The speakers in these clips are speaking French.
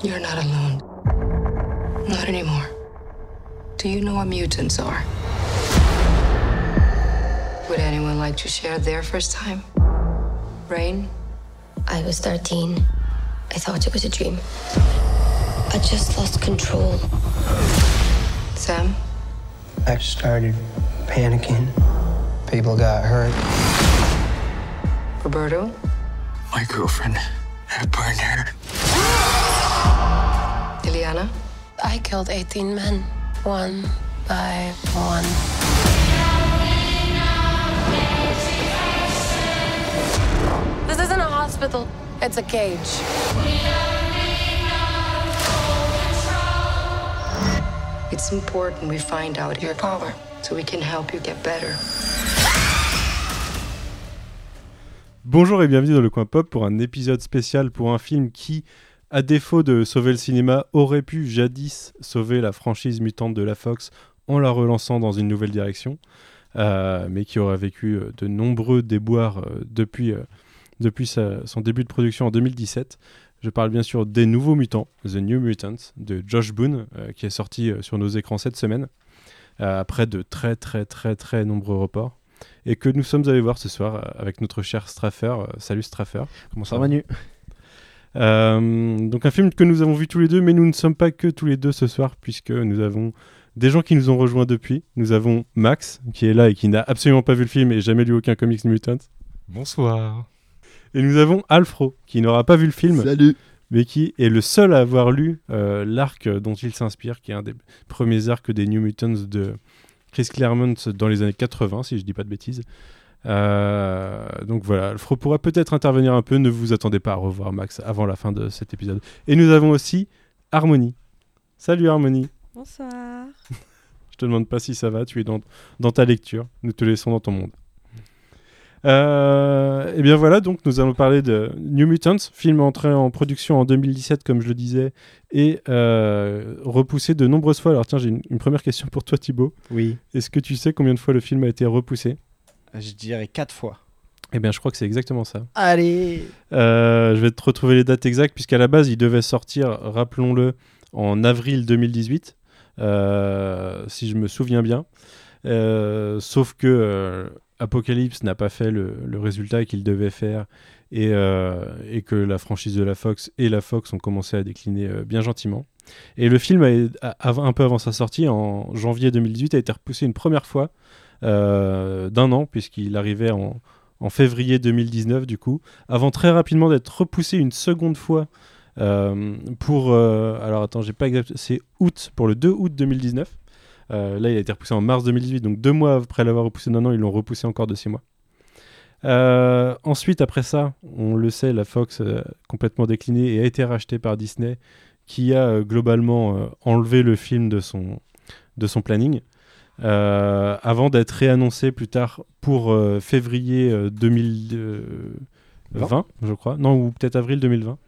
You're not alone. Not anymore. Do you know what mutants are? Would anyone like to share their first time? Rain? I was 13. I thought it was a dream. I just lost control. Sam? I started panicking. People got hurt. Roberto? My girlfriend had burned her. I killed 18 men, one by one. This isn't a hospital, it's a cage. It's important we find out your power so we can help you get better. Bonjour et bienvenue dans le coin pop pour un épisode spécial pour un film qui, à défaut de sauver le cinéma, aurait pu jadis sauver la franchise mutante de la Fox en la relançant dans une nouvelle direction, euh, mais qui aurait vécu euh, de nombreux déboires euh, depuis, euh, depuis sa- son début de production en 2017. Je parle bien sûr des Nouveaux Mutants, The New Mutants, de Josh Boone, qui est sorti sur nos écrans cette semaine, après de très très très très nombreux reports et que nous sommes allés voir ce soir avec notre cher Straffer. Salut Straffer, comment ça va? Manu Donc un film que nous avons vu tous les deux, mais nous ne sommes pas que tous les deux ce soir puisque nous avons des gens qui nous ont rejoints depuis. Nous avons Max qui est là et qui n'a absolument pas vu le film et jamais lu aucun comics Mutant. Bonsoir. Et nous avons Alfro qui n'aura pas vu le film Salut mais qui est le seul à avoir lu euh, l'arc dont il s'inspire, qui est un des premiers arcs des New Mutants de Chris Claremont dans les années 80, si je dis pas de bêtises. Euh, donc voilà, Alfro pourra peut-être intervenir un peu, ne vous attendez pas à revoir Max avant la fin de cet épisode. Et nous avons aussi Harmonie. Salut Harmonie, Bonsoir. je te demande pas si ça va, tu es dans, dans ta lecture, nous te laissons dans ton monde. Euh, et bien voilà, donc nous allons parler de New Mutants, film entré en production en 2017, comme je le disais, et euh, repoussé de nombreuses fois. Alors tiens, j'ai une, une première question pour toi Thibaut. Oui, Est-ce que tu sais combien de fois le film a été repoussé? Je dirais quatre fois. Eh bien je crois que c'est exactement ça. Allez Euh, je vais te retrouver les dates exactes, puisqu'à la base il devait sortir, rappelons-le, en avril 2018, euh, si je me souviens bien. Euh, sauf que euh, Apocalypse n'a pas fait le, le résultat qu'il devait faire et, euh, et que la franchise de la Fox et la Fox ont commencé à décliner euh, bien gentiment. Et le film, a- a- un peu avant sa sortie, en janvier 2018, a été repoussé une première fois d'un an, puisqu'il arrivait en, février 2019 du coup, avant très rapidement d'être repoussé une seconde fois euh, pour... euh, alors attends, j'ai pas exact... C'est août, pour le 2 août 2019. Euh, là, il a été repoussé en mars 2018, donc deux mois après l'avoir repoussé d'un an, ils l'ont repoussé encore de six mois. Euh, ensuite, après ça, on le sait, la Fox euh, complètement déclinée et a été rachetée par Disney, qui a euh, globalement euh, enlevé le film de son planning, euh, avant d'être réannoncé plus tard pour euh, février euh, 2020, je crois. Non, ou peut-être avril 2020.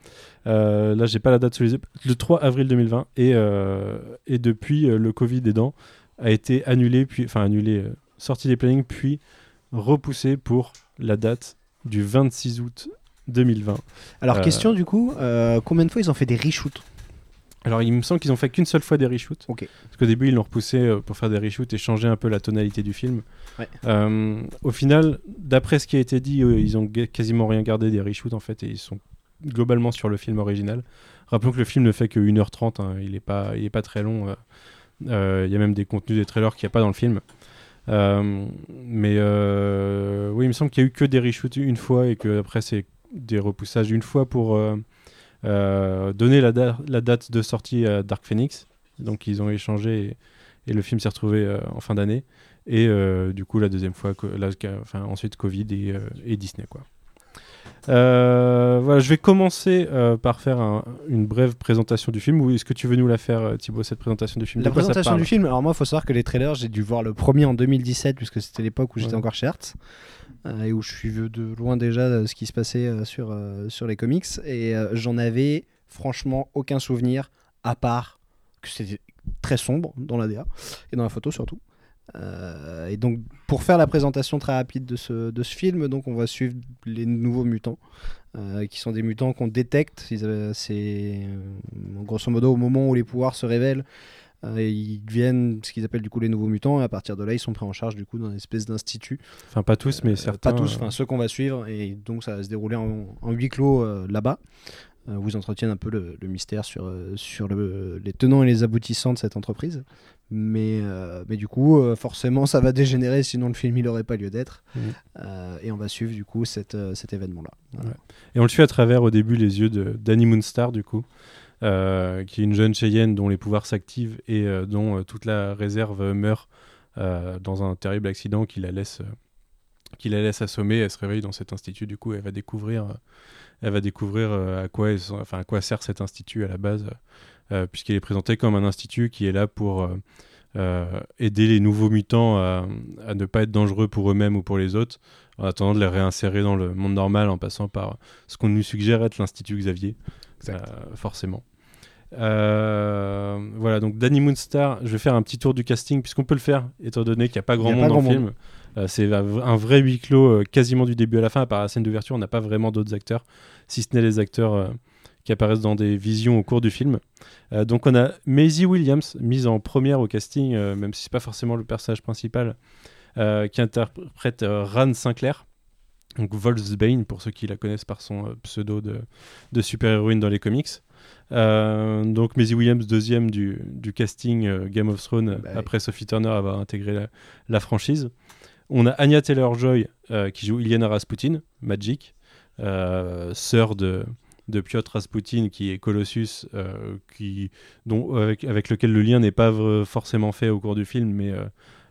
Euh, là, j'ai pas la date sous les yeux. Le 3 avril 2020. Et, euh, et depuis, euh, le Covid aidant, a été annulé, puis, enfin annulé, euh, sorti des plannings, puis repoussé pour la date du 26 août 2020. Alors, Euh, question du coup, euh, combien de fois ils ont fait des reshoots? Alors, il me semble qu'ils ont fait qu'une seule fois des reshoots. Ok. Parce qu'au début, ils l'ont repoussé euh, pour faire des reshoots et changer un peu la tonalité du film. Ouais. Euh, au final, d'après ce qui a été dit, ils ont quasiment rien gardé des reshoots en fait et ils sont globalement sur le film original. Rappelons que le film ne fait que 1h30, hein, il n'est pas, il est pas très long. euh. Euh, Il y a même des contenus des trailers qu'il n'y a pas dans le film. Mais oui, il me semble qu'il n'y a eu que des reshoots une fois et que après c'est des repoussages une fois pour euh, donner la, da- la date de sortie à Dark Phoenix. Donc ils ont échangé et, et le film s'est retrouvé euh, en fin d'année. Et euh, du coup la deuxième fois, enfin, ensuite Covid et, et Disney quoi. Euh, voilà, je vais commencer euh, par faire un- une brève présentation du film. Ou est-ce que tu veux nous la faire, Thibaut, cette présentation du film? La présentation du film, alors moi, il faut savoir que les trailers, j'ai dû voir le premier en 2017, puisque c'était l'époque où j'étais Ouais. encore chez Hertz, et où je suis de loin déjà de ce qui se passait euh, sur, euh, sur les comics, et euh, j'en avais franchement aucun souvenir, à part que c'était très sombre dans la DA, et dans la photo surtout. Euh, et donc, pour faire la présentation très rapide de ce, de ce film, donc on va suivre les nouveaux mutants, euh, qui sont des mutants qu'on détecte. Euh, C'est euh, grosso modo au moment où les pouvoirs se révèlent. Euh, ils deviennent ce qu'ils appellent du coup les nouveaux mutants et à partir de là ils sont pris en charge du coup dans une espèce d'institut Enfin, pas tous, mais euh, certains. pas tous, euh, enfin ceux qu'on va suivre, et donc ça va se dérouler en, en huis clos là-bas, où ils entretiennent un peu le, le mystère sur, sur le- les tenants et les aboutissants de cette entreprise. Mais, euh, mais du coup, euh, forcément, ça va dégénérer, sinon le film il n'aurait pas lieu d'être. Euh, et on va suivre du coup cette, cet événement-là. Voilà. Et on le suit à travers au début les yeux de Danny Moonstar, du coup, euh, qui est une jeune Cheyenne dont les pouvoirs s'activent et euh, dont euh, toute la réserve meurt dans un terrible accident qui la laisse. qui la laisse assommer, elle se réveille dans cet institut, du coup elle va découvrir, elle va découvrir à, quoi enfin, à quoi sert cet institut à la base, puisqu'il est présenté comme un institut qui est là pour euh, aider les nouveaux mutants à, à ne pas être dangereux pour eux-mêmes ou pour les autres, en attendant de les réinsérer dans le monde normal en passant par ce qu'on nous suggère être l'Institut Xavier, euh, forcément. Euh, voilà, donc Danny Moonstar, je vais faire un petit tour du casting, puisqu'on peut le faire, étant donné qu'il n'y a pas grand a monde pas dans le film. Euh, c'est un vrai huis clos euh, quasiment du début à la fin, à part la scène d'ouverture, on n'a pas vraiment d'autres acteurs, si ce n'est les acteurs qui apparaissent dans des visions au cours du film. Donc on a Maisie Williams, mise en première au casting, même si c'est pas forcément le personnage principal, qui interprète Ran Sinclair. Donc Volksbane, pour ceux qui la connaissent par son pseudo de, de super-héroïne dans les comics. Euh, donc Maisie Williams, deuxième du, du casting euh, Game of Thrones, Bah oui. après Sophie Turner avoir intégré la, la franchise. On a Anya Taylor-Joy euh, qui joue Ilyana Rasputin, Magic, sœur de, de Piotr Rasputin qui est Colossus, qui, dont, avec, avec lequel le lien n'est pas forcément fait au cours du film, mais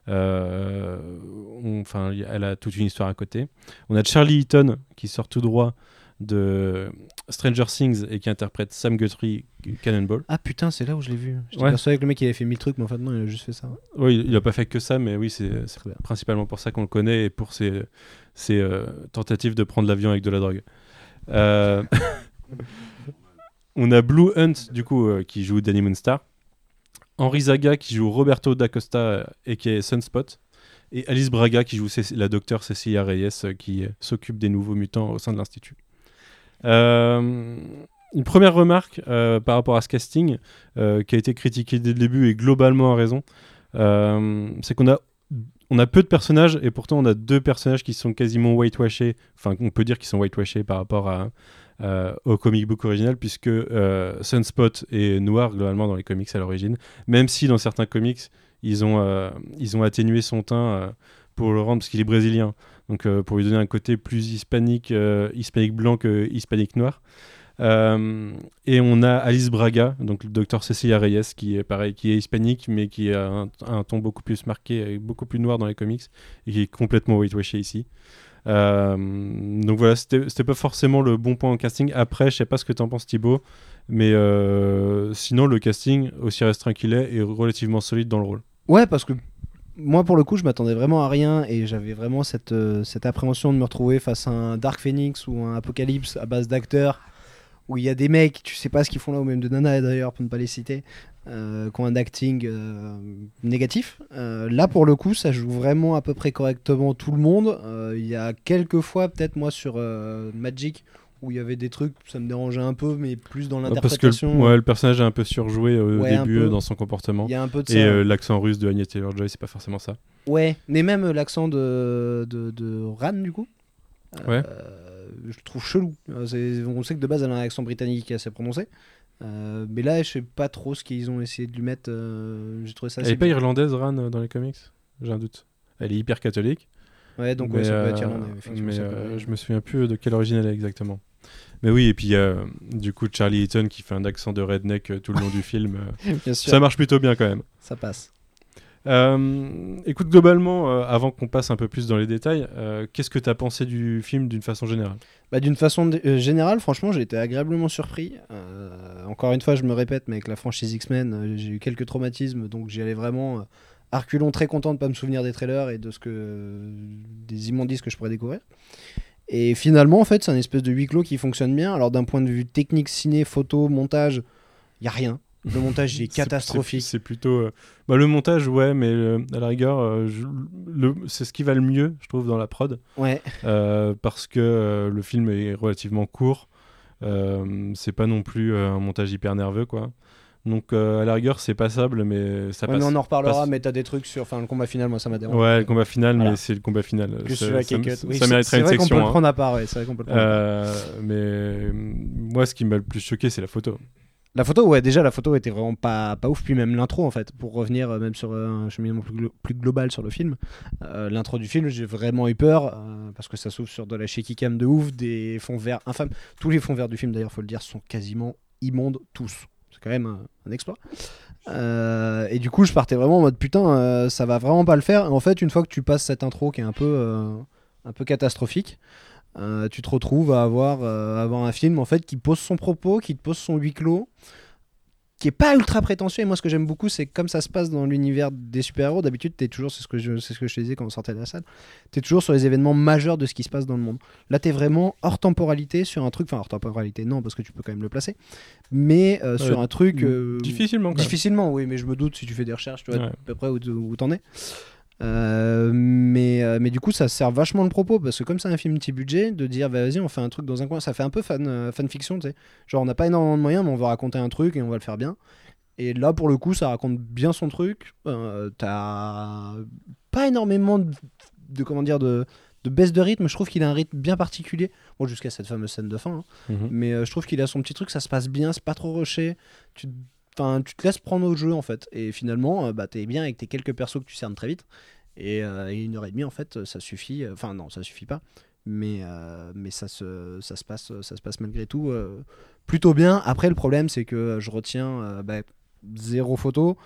on- elle a toute une histoire à côté. On a Charlie Eaton qui sort tout droit de Stranger Things et qui interprète Sam Guthrie Cannonball. Ah putain, c'est là où je l'ai vu. J'étais Ouais. persuadé que le mec il avait fait mille trucs, mais en fait non, il a juste fait ça. Oui, il n'a pas fait que ça, mais oui, c'est principalement pour ça qu'on le connaît et pour ses, ses, euh, tentatives de prendre l'avion avec de la drogue. Euh, on a Blue Hunt, du coup, euh, qui joue Danny Moonstar. Henri Zaga, qui joue Roberto d'Acosta, et qui est Sunspot. Et Alice Braga, qui joue la docteure Cecilia Reyes, qui s'occupe des nouveaux mutants au sein de l'Institut. Euh, une première remarque euh, par rapport à ce casting, euh, qui a été critiqué dès le début et globalement à raison, c'est qu'on a on a peu de personnages et pourtant on a deux personnages qui sont quasiment whitewashés. Enfin, on peut dire qu'ils sont whitewashés par rapport au comic book original puisque Sunspot est noir globalement dans les comics à l'origine, même si dans certains comics ils ont ils ont atténué son teint pour le rendre parce qu'il est brésilien, donc euh, pour lui donner un côté plus hispanique, euh, hispanique blanc que hispanique noir. Euh, et on a Alice Braga, donc le docteur Cecilia Reyes, qui est pareil, qui est hispanique, mais qui a un, ton beaucoup plus marqué, beaucoup plus noir dans les comics, et qui est complètement whitewashé ici. Donc voilà, c'était pas forcément le bon point en casting. Après, je sais pas ce que t'en penses Thibaut, mais sinon le casting, aussi restreint qu'il est, est relativement solide dans le rôle. Ouais, parce que moi, pour le coup, je m'attendais vraiment à rien et j'avais vraiment cette, euh, cette appréhension de me retrouver face à un Dark Phoenix ou un Apocalypse à base d'acteurs où il y a des mecs, tu sais pas ce qu'ils font là, ou même de Nana d'ailleurs, pour ne pas les citer, euh, qui ont un acting euh, négatif. Là, pour le coup, ça joue vraiment à peu près correctement tout le monde. Il y a quelques fois, peut-être moi, sur Magic, où il y avait des trucs, ça me dérangeait un peu, mais plus dans Parce que l'interprétation. le, ouais, le personnage est un peu surjoué au Ouais, un début euh, dans son comportement. Il y a un peu de Et euh, l'accent russe de Anya Taylor-Joy, c'est pas forcément ça. Ouais, mais même euh, l'accent de, de, de Ran, du coup, Ouais. euh, je le trouve chelou. Euh, on sait que de base, elle a un accent britannique assez prononcé. Euh, mais là, je sais pas trop ce qu'ils ont essayé de lui mettre. euh, J'ai trouvé ça Elle est pas irlandaise, Ran, euh, dans les comics? J'ai un doute. Elle est hyper catholique. Ouais, donc mais, ouais, ça peut être euh, irlandais. mais, euh, je me souviens plus de quelle origine elle est exactement. Mais oui, et puis euh, du coup Charlie Eaton qui fait un accent de redneck euh, tout le long du film. euh, Bien sûr, ça marche plutôt bien quand même. ça passe. Euh, écoute, globalement, avant qu'on passe un peu plus dans les détails, qu'est-ce que tu as pensé du film d'une façon générale? Bah, D'une façon générale, franchement, j'ai été agréablement surpris. Encore une fois, je me répète, mais avec la franchise X-Men, j'ai eu quelques traumatismes, donc j'y allais vraiment à reculons, très content de pas me souvenir des trailers et de ce que des immondices que je pourrais découvrir. Et finalement, en fait, c'est un espèce de huis clos qui fonctionne bien. Alors d'un point de vue technique, ciné, photo, montage, il y a rien. Le montage il est catastrophique. C'est plutôt. euh, bah, le montage, ouais, mais euh, à la rigueur, euh, c'est ce qui va le mieux, je trouve, dans la prod. Ouais. Parce que le film est relativement court. C'est pas non plus un montage hyper nerveux, quoi. Donc, euh, à la rigueur, c'est passable, mais ça Ouais, passe. mais on en reparlera, passe. mais t'as des trucs sur. Enfin, le combat final, moi ça m'a dérangé. Ouais, le combat final, Voilà. mais c'est le combat final. Que Ça- ça, ça Oui, c'est- mériterait c'est une vrai qu'on section. peut le hein. prendre à part, ouais, c'est vrai qu'on peut le prendre à part. Euh, mais euh, moi, ce qui m'a le plus choqué, c'est la photo. La photo, ouais, déjà la photo était vraiment pas, pas ouf. Puis même l'intro, en fait, pour revenir euh, même sur euh, un cheminement plus, glo- plus global sur le film. euh, l'intro du film, j'ai vraiment eu peur parce que ça s'ouvre sur de la shaky cam de ouf, des fonds verts infâmes. Tous les fonds verts du film, d'ailleurs, faut le dire, sont quasiment immondes, tous. C'est quand même un, exploit. Euh, et du coup, je partais vraiment en mode putain, euh, ça va vraiment pas le faire. En fait, une fois que tu passes cette intro qui est un peu, euh, un peu catastrophique, tu te retrouves à avoir, avoir un film en fait qui pose son propos, qui te pose son huis clos, qui est pas ultra prétentieux. Et moi, ce que j'aime beaucoup, c'est que comme ça se passe dans l'univers des super-héros, d'habitude, t'es toujours, c'est ce que je, c'est ce que je te disais quand on sortait de la salle, t'es toujours sur les événements majeurs de ce qui se passe dans le monde. Là, t'es vraiment hors temporalité sur un truc, enfin hors temporalité, non, parce que tu peux quand même le placer, mais euh, sur un truc euh, Difficilement. Difficilement, oui, mais je me doute si tu fais des recherches, tu vois Ouais. à peu près où, où t'en es. Euh, mais, euh, mais du coup, ça sert vachement le propos parce que, comme c'est un film petit budget, de dire bah, vas-y, on fait un truc dans un coin, ça fait un peu fan, euh, fanfiction, tu sais. Genre, on n'a pas énormément de moyens, mais on va raconter un truc et on va le faire bien. Et là, pour le coup, ça raconte bien son truc. Euh, T'as pas énormément de, de- comment dire, de, de baisse de rythme. Je trouve qu'il a un rythme bien particulier. Bon, jusqu'à cette fameuse scène de fin. hein. Mhm. Mais euh, je trouve qu'il a son petit truc, ça se passe bien, c'est pas trop rushé. Tu, enfin, tu te laisses prendre au jeu en fait. Et finalement, euh, bah, t'es bien avec tes quelques persos que tu cernes très vite. Et, euh, et une heure et demie en fait, ça suffit. Enfin, non, ça suffit pas. Mais, euh, mais ça, se, ça, se passe, ça se passe malgré tout euh, plutôt bien. Après, le problème, c'est que je retiens euh, bah, zéro photo,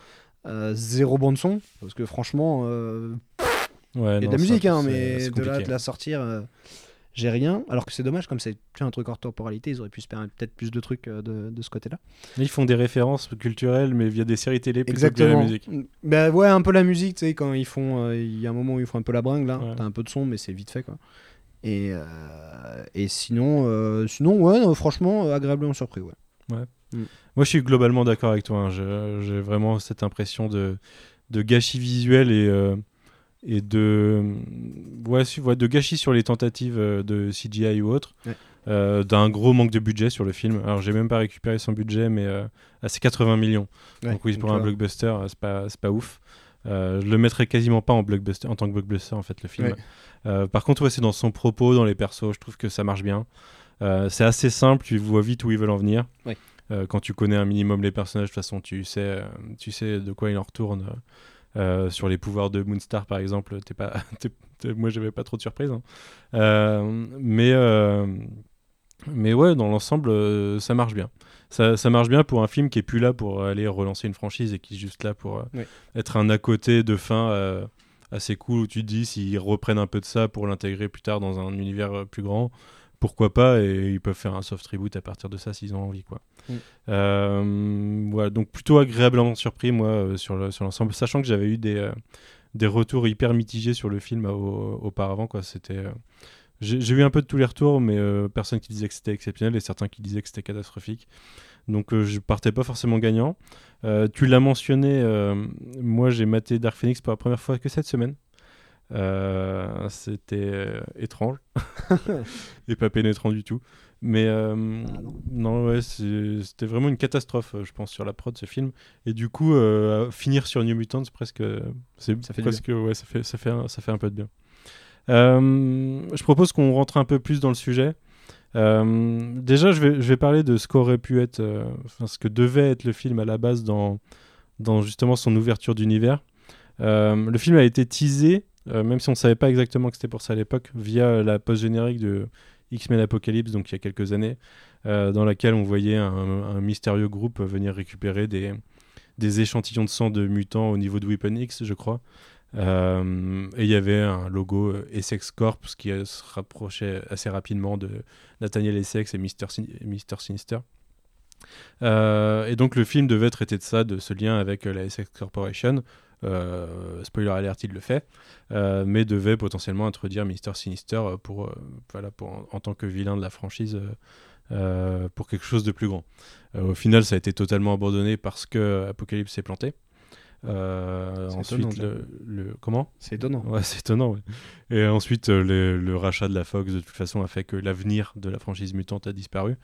euh, zéro bande son. Parce que franchement, euh, Ouais, il y a de la musique, hein, mais de là de la sortir, euh, j'ai rien. Alors que c'est dommage, comme c'est un truc hors temporalité, ils auraient pu se permettre peut-être plus de trucs euh, de, de ce côté-là. Ils font des références culturelles, mais via des séries télé plutôt que via la musique. Bah ouais, un peu la musique, tu sais, quand ils font. euh, Il y a un moment où ils font un peu la bringue, là. Ouais. T'as un peu de son, mais c'est vite fait, quoi. Et, euh, et sinon, sinon, ouais, non, franchement, agréablement surpris, ouais. Moi, je suis globalement d'accord avec toi. hein. J'ai vraiment cette impression de, de gâchis visuel et, et de, ouais, de gâchis sur les tentatives euh, de CGI ou autre. Ouais. Euh, d'un gros manque de budget sur le film. Alors, j'ai même pas récupéré son budget, mais euh, ah, c'est 80 millions. Ouais, donc, oui, pour un blockbuster, euh, c'est pas, pas ouf. Euh, je le mettrais quasiment pas en, blockbuster, en tant que blockbuster, en fait, le film. Ouais. Par contre, c'est dans son propos, dans les persos, je trouve que ça marche bien. C'est assez simple, tu vois vite où ils veulent en venir. Quand tu connais un minimum les personnages, de toute façon, tu sais, tu sais de quoi il en retourne. Euh, sur les pouvoirs de Moonstar, par exemple, t'es pas, t'es- t'es- moi, j'avais pas trop de surprises. hein. Euh, mais, euh, mais ouais, dans l'ensemble, ça marche bien. Ça, ça marche bien pour un film qui est plus là pour aller relancer une franchise et qui est juste là pour être un à côté de fin assez cool où tu te dis s'ils reprennent un peu de ça pour l'intégrer plus tard dans un univers plus grand, pourquoi pas et ils peuvent faire un soft reboot à partir de ça s'ils ont envie quoi. Mm. Euh, voilà, donc plutôt agréablement surpris moi euh, sur le- sur l'ensemble, sachant que j'avais eu des euh, des retours hyper mitigés sur le film au- auparavant quoi. C'était euh, j'ai eu un peu de tous les retours, mais personne qui disait que c'était exceptionnel et certains qui disaient que c'était catastrophique. Donc je partais pas forcément gagnant. Tu l'as mentionné, moi j'ai maté Dark Phoenix pour la première fois que cette semaine. Euh, c'était euh, étrange et pas pénétrant du tout. Mais euh, Ah non. non, ouais, c'était vraiment une catastrophe, je pense, sur la prod ce film. Et du coup, euh, finir sur New Mutants, presque, c'est Ça fait du presque, ouais, ça fait, ça fait, un, ça fait un peu de bien. Euh, je propose qu'on rentre un peu plus dans le sujet. Euh, déjà, je vais, je vais parler de ce qu'aurait pu être, euh, enfin, ce que devait être le film à la base dans, dans justement son ouverture d'univers. Euh, le film a été teasé, euh, même si on ne savait pas exactement que c'était pour ça à l'époque, via la post-générique de X-Men Apocalypse, donc il y a quelques années, euh, dans laquelle on voyait un, mystérieux groupe venir récupérer des, échantillons de sang de mutants au niveau de Weapon X, je crois. Euh, et il y avait un logo Essex Corps qui euh, se rapprochait assez rapidement de Nathaniel Essex et Mister, Sin- Mister Sinister. Et donc le film devait traiter de ça, de ce lien avec la Essex Corporation. Euh, spoiler alert, il le fait, Euh, mais devait potentiellement introduire Mister Sinister euh, pour, voilà, pour en, en tant que vilain de la franchise euh, pour quelque chose de plus grand. Euh, au final, ça a été totalement abandonné parce que Apocalypse s'est planté. Euh, ensuite, étonnant, le, le- comment? C'est étonnant. Ouais, c'est étonnant. ouais. Et ensuite, le, rachat de la Fox, de toute façon, a fait que l'avenir de la franchise mutante a disparu.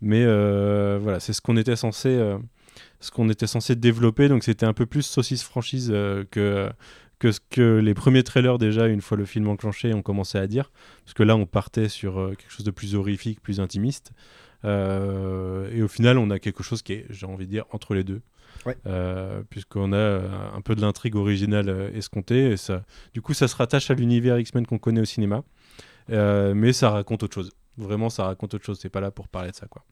Mais voilà, c'est ce qu'on était censé, ce qu'on était censé développer. Donc, c'était un peu plus saucisse franchise euh, que que ce que les premiers trailers déjà, une fois le film enclenché, ont commencé à dire. Parce que là, on partait sur euh, quelque chose de plus horrifique, plus intimiste. Euh, et au final, on a quelque chose qui est, j'ai envie de dire, entre les deux. Ouais. Euh, puisqu'on a un peu de l'intrigue originale escomptée. Et ça, du coup, ça se rattache à l'univers X-Men qu'on connaît au cinéma. Mais ça raconte autre chose. Vraiment, ça raconte autre chose. C'est pas là pour parler de ça, quoi.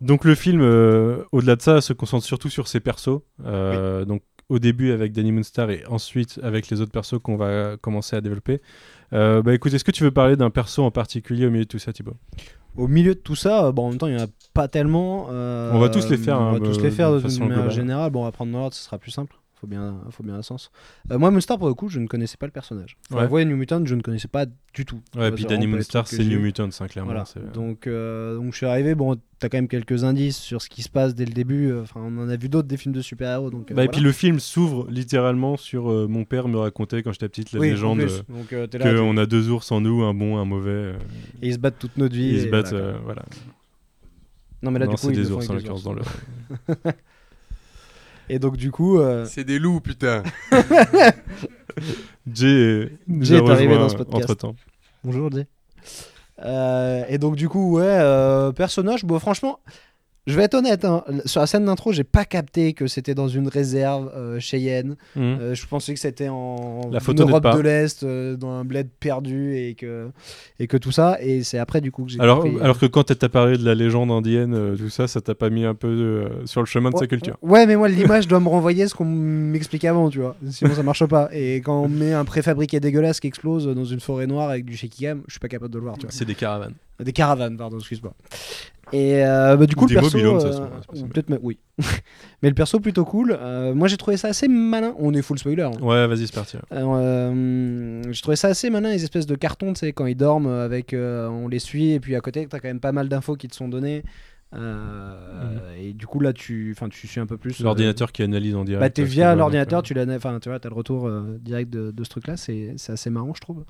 Donc le film, euh, au-delà de ça, se concentre surtout sur ses persos. Euh, Donc au début avec Danny Moonstar et ensuite avec les autres persos qu'on va commencer à développer. Euh, bah écoute, est-ce que tu veux parler d'un perso en particulier au milieu de tout ça, Thibaut? Au milieu de tout ça, bon, en même temps, il n'y en a pas tellement. On va tous les faire, On hein, va tous les faire de de, façon manière globale. générale. Bon, on va prendre dans l'ordre, ce sera plus simple. Faut bien, faut bien un sens. Euh, moi, Moonstar, pour le coup, je ne connaissais pas le personnage. Faut Ouais. avouer, New Mutant, je ne connaissais pas du tout. Ouais, Ça, puis Danny Moonstar, c'est New eu. Mutants, hein, clairement. Voilà. Donc, euh, donc je suis arrivé. Bon, t'as quand même quelques indices sur ce qui se passe dès le début. euh, Enfin, on en a vu d'autres des films de super-héros. Donc, Bah, Et puis le film s'ouvre littéralement sur mon père me racontait quand j'étais petite la Oui, en légende qu'on a deux ours en nous, un bon, un mauvais. et ils se battent toute notre vie. ils se et battent, voilà. Non, mais là, non, du coup, c'est ils des ours en avec des l'occurrence ours. dans le. Et donc, du coup. euh, C'est des loups, putain. Jay, nous Jay a est arrivé rejoint dans ce podcast. Entre temps. Bonjour Jay. Euh, et donc du coup ouais euh, personnage bon franchement je vais être honnête hein, sur la scène d'intro j'ai pas capté que c'était dans une réserve euh, Cheyenne Euh, je pensais que c'était en La photo Europe de l'Est euh, dans un bled perdu et que et que tout ça et c'est après du coup que j'ai Alors, compris, euh, alors que quand t'as parlé de la légende indienne, euh, tout ça, ça t'a pas mis un peu euh, sur le chemin de sa culture. Ouais, mais moi, l'image doit me renvoyer ce qu'on m'explique avant, tu vois. Sinon, ça marche pas. Et quand on met un préfabriqué dégueulasse qui explose dans une forêt noire avec du shaky cam, je suis pas capable de le voir, tu vois. C'est des caravanes. Des caravanes, pardon, excuse-moi. Et euh, bah, du coup, Ou le des perso. mobilhomes, euh, ou peut-être, mais- oui. mais le perso plutôt cool. Euh, moi, j'ai trouvé ça assez malin. On est full spoiler. hein. Ouais, vas-y, c'est parti. Alors, euh, j'ai trouvé ça assez malin, les espèces de cartons, tu sais, quand ils dorment, avec, euh, on les suit, et puis à côté, t'as quand même pas mal d'infos qui te sont données. Euh, Et du coup, là, tu, enfin, tu suis un peu plus. euh, L'ordinateur qui analyse en direct. bah, t'es via l'ordinateur, tu l'as, enfin, tu vois, t'as le retour euh, direct de, de ce truc-là, c'est, c'est assez marrant, je trouve.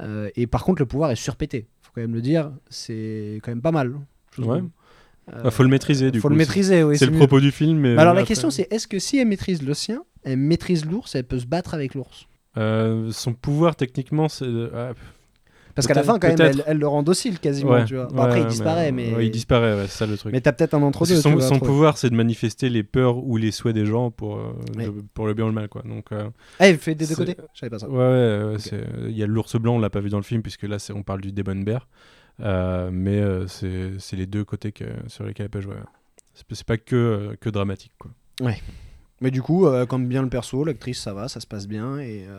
Euh, et par contre, le pouvoir est surpété, faut quand même le dire, c'est quand même pas mal. je Ouais. Euh, Bah, faut le maîtriser, du faut coup. le maîtriser, oui. C'est le mieux. propos du film. Mais Bah, alors la après- question, c'est est-ce que si elle maîtrise le sien, elle maîtrise l'ours, elle peut se battre avec l'ours? Euh, son pouvoir, techniquement, c'est. ah, Parce qu'à la fin, quand même, elle, elle le rend docile quasiment, ouais, tu vois. Bon, ouais, après, il ouais, disparaît, mais. ouais, il disparaît, ouais, c'est ça le truc. Mais t'as peut-être un entre Parce que deux. son, vois, son pouvoir, c'est de manifester les peurs ou les souhaits des gens pour, euh, Ouais. le, pour le bien ou le mal, quoi. Donc, euh, Ah, il fait des deux côtés? Je savais pas ça. ouais, ouais, ouais, il y a l'ours blanc, on l'a pas vu dans le film, puisque là, on parle du Demon Bear. Euh, mais euh, c'est les deux côtés que, sur lesquels elle peut jouer. C'est pas que, que dramatique, quoi. Mais du coup, euh, comme bien le perso, l'actrice, ça va, ça se passe bien. Et, euh,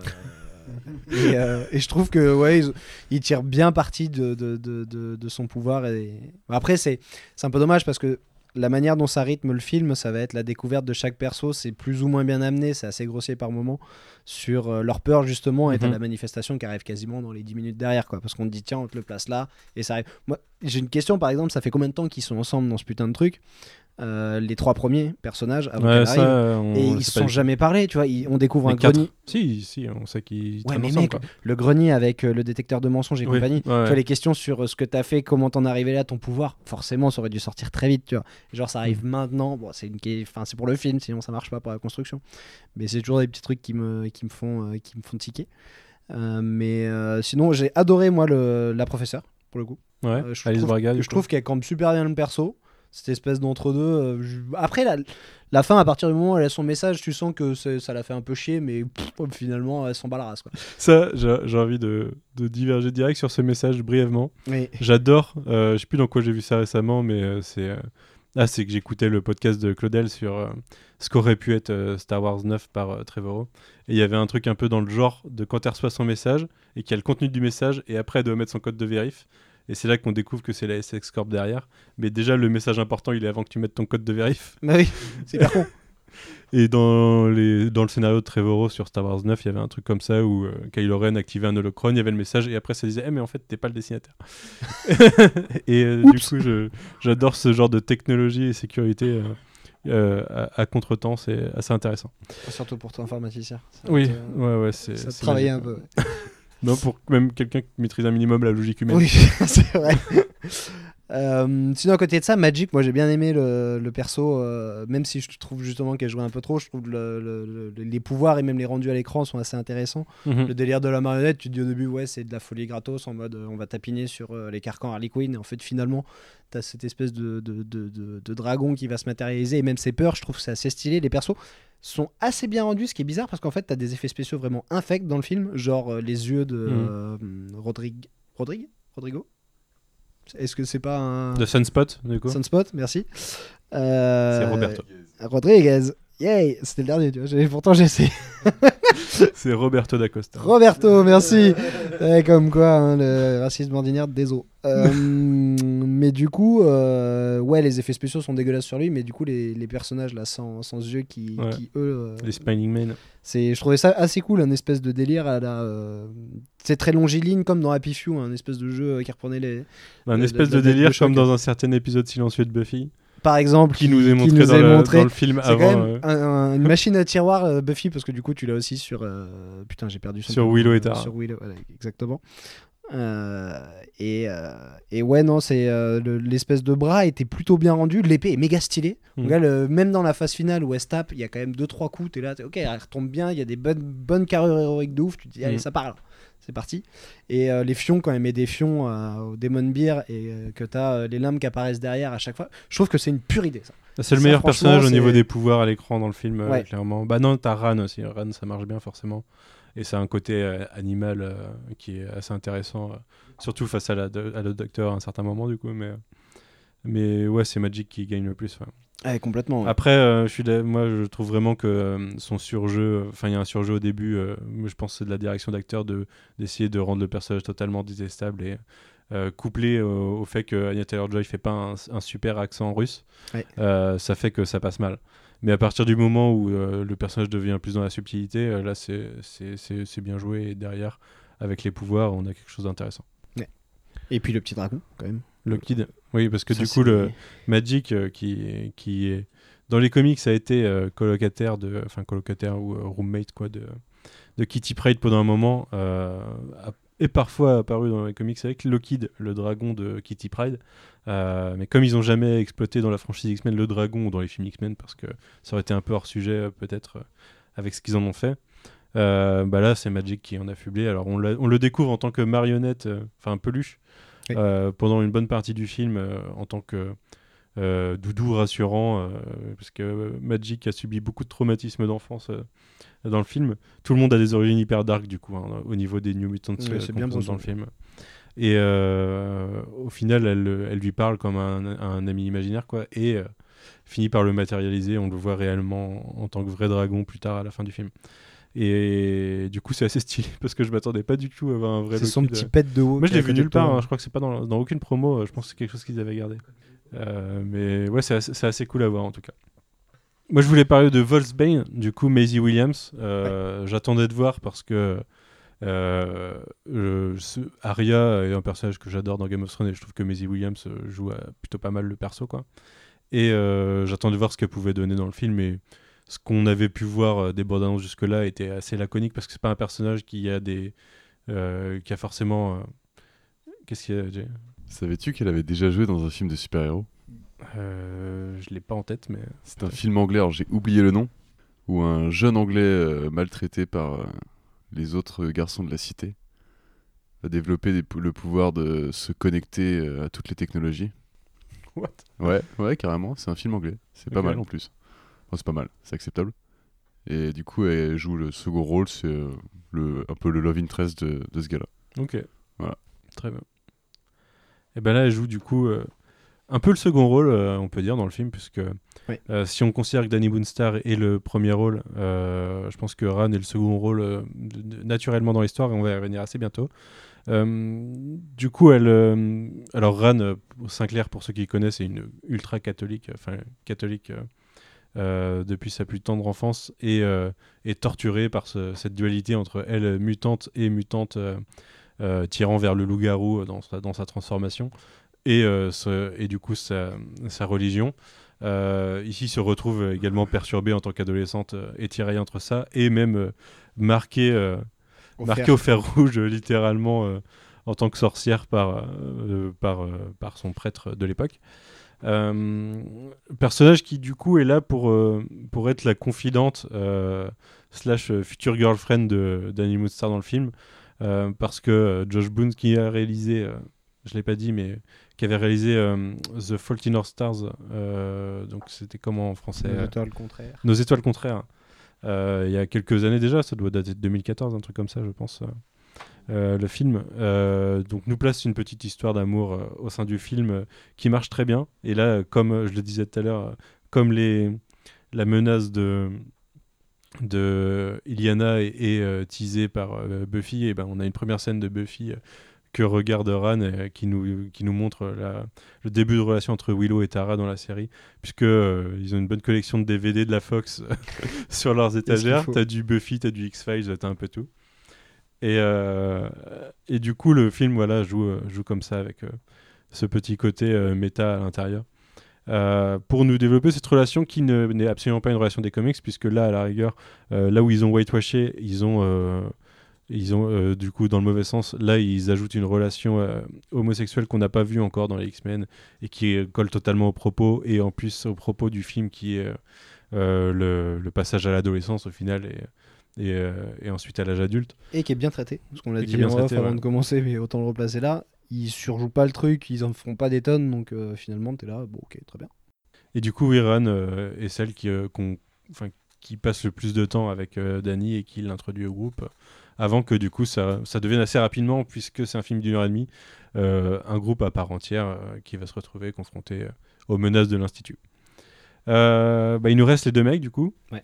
et, euh, et je trouve que ouais, ils- il tire bien parti de, de, de, de- son pouvoir. Et... Après, c'est c'est un peu dommage parce que la manière dont ça rythme le film, ça va être la découverte de chaque perso. C'est plus ou moins bien amené, c'est assez grossier par moment sur euh, leur peur justement et Mhm. la manifestation qui arrive quasiment dans les 10 minutes derrière quoi parce qu'on te dit tiens on te le place là et ça arrive moi j'ai une question par exemple ça fait combien de temps qu'ils sont ensemble dans ce putain de truc? Euh, les trois premiers personnages avant Ouais, ça, arrive et ils se sont jamais parlé, tu vois. ils- on découvre Les un quatre. grenier. Si, si, on sait qu'ils Ouais, mais ensemble, mec, le grenier avec euh, le détecteur de mensonges et Oui, compagnie. ouais, Tu vois, les questions sur euh, ce que t'as fait, comment t'en es arrivé là, ton pouvoir, forcément, ça aurait dû sortir très vite, tu vois. Genre, ça Mm. arrive maintenant. Bon, c'est une... enfin, c'est pour le film, sinon ça marche pas pour la construction. Mais c'est toujours des petits trucs qui me, qui me, font, qui me font tiquer. Mais sinon, j'ai adoré, moi, le... la professeure, pour le coup. Ouais, je Alice trouve- Braga, je trouve qu'elle campe super bien le perso. Cette espèce d'entre-deux. euh, Après, la, la fin, à partir du moment où elle a son message, tu sens que ça l'a fait un peu chier, mais pff, finalement, elle s'en bat la race. Quoi. Ça, j'ai envie de, de diverger direct sur ce message brièvement. J'adore, euh, je sais plus dans quoi j'ai vu ça récemment, mais euh, c'est euh, ah, c'est que j'écoutais le podcast de Claudel sur euh, ce qu'aurait pu être euh, Star Wars 9 par euh, Trevorrow. Et il y avait un truc un peu dans le genre de quand elle reçoit son message et qu'il y a le contenu du message et après elle doit mettre son code de vérif. Et c'est là qu'on découvre que c'est la SX Corp derrière. Mais déjà, le message important, il est avant que tu mettes ton code de vérif. bah oui, c'est hyper con. Et dans, les, dans le scénario de Trevorrow sur Star Wars 9, il y avait un truc comme ça où euh, Kylo Ren activait un holocron, il y avait le message et après ça disait Eh, mais en fait, t'es pas le dessinateur. et euh, du coup, j'adore ce genre de technologie et sécurité euh, euh, à, à contre-temps, c'est assez intéressant. Surtout pour toi, informaticien. Ça Oui, te- ouais, ouais, c'est. Ça travaillait un peu. Non, pour même quelqu'un qui maîtrise un minimum la logique humaine. Oui, c'est vrai. Euh, sinon, à côté de ça, Magic, moi j'ai bien aimé le, le perso, euh, même si je trouve justement qu'elle jouait un peu trop. Je trouve le- le- le- les pouvoirs et même les rendus à l'écran sont assez intéressants. Mhm. Le délire de la marionnette, tu te dis au début, ouais, c'est de la folie gratos en mode euh, on va tapiner sur euh, les carcans Harley Quinn. Et en fait, finalement, tu as cette espèce de, de, de- de- de dragon qui va se matérialiser et même ses peurs, je trouve que c'est assez stylé. Les persos sont assez bien rendus, ce qui est bizarre parce qu'en fait, tu as des effets spéciaux vraiment infects dans le film, genre euh, les yeux de Mhm. euh, Rodrigue. Rodrigue Rodrigo? Est-ce que c'est pas un. De Sunspot, du coup. Sunspot, merci. Euh, C'est Roberto. Rodriguez. Yay C'était le dernier, tu vois. Pourtant, j'ai essayé. C'est Roberto d'Acosta. Roberto, merci. Ouais, comme quoi, hein, le racisme ordinaire des os. Euh, mais du coup, euh, ouais, les effets spéciaux sont dégueulasses sur lui, mais du coup, les, les personnages là, sans, sans yeux qui, Ouais. qui eux, euh, Les Spinning Men. je trouvais ça assez cool, un espèce de délire à la. euh, c'est très longiligne comme dans Happy Few, un espèce de jeu qui reprenait les. Un espèce de- de, de- de délire comme dans un certain épisode silencieux de Buffy, Par exemple, qui nous est montré, nous dans, est le, montré. dans le film C'est quand avant même euh, un- un- une machine à tiroir euh, Buffy parce que du coup tu l'as aussi sur euh, putain j'ai perdu son Sur nom. Willow et Tara. sur Willow voilà, exactement et, euh, et ouais non c'est euh, le- l'espèce de bras était plutôt bien rendu l'épée est méga stylée Mm. Donc là, le- même dans la phase finale où elle se tape il y a quand même 2-3 coups t'es là ok elle retombe bien il y a des bonnes, bonnes carrures héroïques de ouf tu te dis allez Mm. ça parle c'est parti et euh, les fions quand elle met des fions euh, au Demon Beer et euh, que t'as euh, les lames qui apparaissent derrière à chaque fois je trouve que c'est une pure idée ça C'est le meilleur personnage au niveau des pouvoirs à l'écran dans le film, euh, Ouais. clairement. Bah non, t'as Ran aussi. Ran, ça marche bien forcément. Et c'est un côté euh, animal euh, qui est assez intéressant, euh, surtout face à, la, à le docteur à un certain moment, du coup. Mais, mais ouais, c'est Magic qui gagne le plus. ouais. complètement ouais. Après, euh, je suis moi, je trouve vraiment que euh, son surjeu, enfin, il y a un surjeu au début. euh, je pense que c'est de la direction d'acteur de d'essayer de rendre le personnage totalement détestable et couplé au, au fait que Anya Taylor-Joy fait pas un, un super accent russe, Ouais. ça fait que ça passe mal. Mais à partir du moment où euh, le personnage devient plus dans la subtilité, euh, là, c'est bien joué. Et derrière, avec les pouvoirs, on a quelque chose d'intéressant. Et puis le petit dragon, quand même. Le Kid, oui, parce que Ça, du coup, le, Magic, euh, qui, qui est dans les comics, ça a été colocataire de, enfin colocataire ou roommate quoi de, de Kitty Pryde pendant un moment, a- et parfois apparu dans les comics avec Lockheed, le dragon de Kitty Pryde. Euh, mais comme ils ont jamais exploité dans la franchise X-Men le dragon ou dans les films X-Men, parce que ça aurait été un peu hors sujet euh, peut-être euh, avec ce qu'ils en ont fait. euh, bah là, c'est Magic qui en a fublé. Alors on, le découvre en tant que marionnette, enfin peluche, Oui. pendant une bonne partie du film en tant que euh, doudou rassurant, euh, parce que Magic a subi beaucoup de traumatismes d'enfance euh, dans le film. Tout le monde a des origines hyper dark du coup, hein, au niveau des New Mutants c'est bien dans le film. Et au final, elle, elle lui parle comme un, un ami imaginaire, quoi, et finit par le matérialiser. On le voit réellement en tant que vrai dragon plus tard à la fin du film. Et du coup, c'est assez stylé parce que je m'attendais pas du tout à avoir un vrai C'est son petit pet de haut. Moi, je l'ai vu nulle part. hein. Je crois que c'est pas dans, dans aucune promo. Je pense que c'est quelque chose qu'ils avaient gardé. Euh, mais ouais, c'est assez, cool à voir en tout cas. Moi, je voulais parler de Volksbane, du coup, Maisie Williams. Euh, J'attendais de voir parce que euh, ce- Arya est un personnage que j'adore dans Game of Thrones et je trouve que Maisie Williams euh, joue plutôt pas mal le perso, quoi. Et euh, j'attendais de voir ce qu'elle pouvait donner dans le film. Et ce qu'on avait pu voir des bandes annonces jusque-là était assez laconique parce que c'est pas un personnage qui a des. qui a forcément. Qu'est-ce qu'il y a, Savais-tu qu'elle avait déjà joué dans un film de super-héros Euh, Je l'ai pas en tête, mais. C'est un film anglais, alors j'ai oublié le nom, où un jeune anglais euh, maltraité par euh, les autres garçons de la cité a développé des le pouvoir de se connecter euh, à toutes les technologies. What? Ouais, ouais, carrément, c'est un film anglais. C'est pas mal en plus. Enfin, c'est pas mal, c'est acceptable. Et du coup, elle joue le second rôle, c'est le, un peu le love interest de, de ce gars-là. Ok. Voilà. Très bien. Et ben là, elle joue du coup euh, un peu le second rôle, euh, on peut dire, dans le film, puisque Oui. euh, si on considère que Danny Boonstar est le premier rôle, euh, je pense que Ran est le second rôle naturellement dans l'histoire, et on va y revenir assez bientôt. Du coup, elle, alors Ran, Sinclair, pour ceux qui connaissent, est une ultra catholique, enfin catholique depuis sa plus tendre enfance et est torturée par ce- cette dualité entre elle mutante et mutante tirant vers le loup-garou dans sa, dans sa transformation et, euh, ce- et du coup sa, sa religion. Euh, ici se retrouve également perturbée en tant qu'adolescente euh, et tiraillée entre ça et même euh, marquée, euh, Au marquée fer. au fer rouge euh, littéralement euh, en tant que sorcière par, euh, par, euh, par son prêtre de l'époque. Euh, personnage qui du coup est là pour, euh, pour être la confidente euh, slash euh, future girlfriend de Danny Moodstar dans le film euh, parce que euh, Josh Boone qui a réalisé euh, je l'ai pas dit mais qui avait réalisé euh, The Fault in Our Stars donc c'était comment en français Nos étoiles contraires. Nos étoiles contraires. Il y a quelques années déjà ça doit dater de 2014 un truc comme ça je pense le film. Donc nous place une petite histoire d'amour au sein du film qui marche très bien. Et là comme je le disais tout à l'heure comme les la menace de de Iliana est, est, euh, teasée par euh, Buffy et ben on a une première scène de Buffy euh, que regarde Ran euh, qui nous qui nous montre la- le début de relation entre Willow et Tara dans la série puisque euh, ils ont une bonne collection de DVD de la Fox sur leurs étagères. t'as du Buffy t'as du X-Files t'as un peu tout. Et, euh, et du coup, le film voilà, joue, joue comme ça avec ce petit côté méta à l'intérieur. Euh, pour nous développer cette relation qui ne- n'est absolument pas une relation des comics, puisque là, à la rigueur, euh, là où ils ont whitewashé, ils ont, euh, ils ont euh, du coup, dans le mauvais sens, là, ils ajoutent une relation euh, homosexuelle qu'on n'a pas vue encore dans les X-Men et qui euh, colle totalement au propos, et en plus au propos du film qui est le, le passage à l'adolescence au final et, et, et ensuite à l'âge adulte. Et qui est bien traité. Parce qu'on l'a dit en off avant ouais. de commencer, mais autant le replacer là. Ils surjouent pas le truc, ils en feront pas des tonnes, donc euh, finalement t'es là, bon ok, très bien. Et du coup, Iran euh, est celle qui, euh, qui passe le plus de temps avec euh, Danny et qui l'introduit au groupe, avant que du coup ça, ça devienne assez rapidement, puisque c'est un film d'une heure et demie, un groupe à part entière qui va se retrouver confronté aux menaces de l'Institut. Bah, il nous reste les deux mecs du coup, Ouais.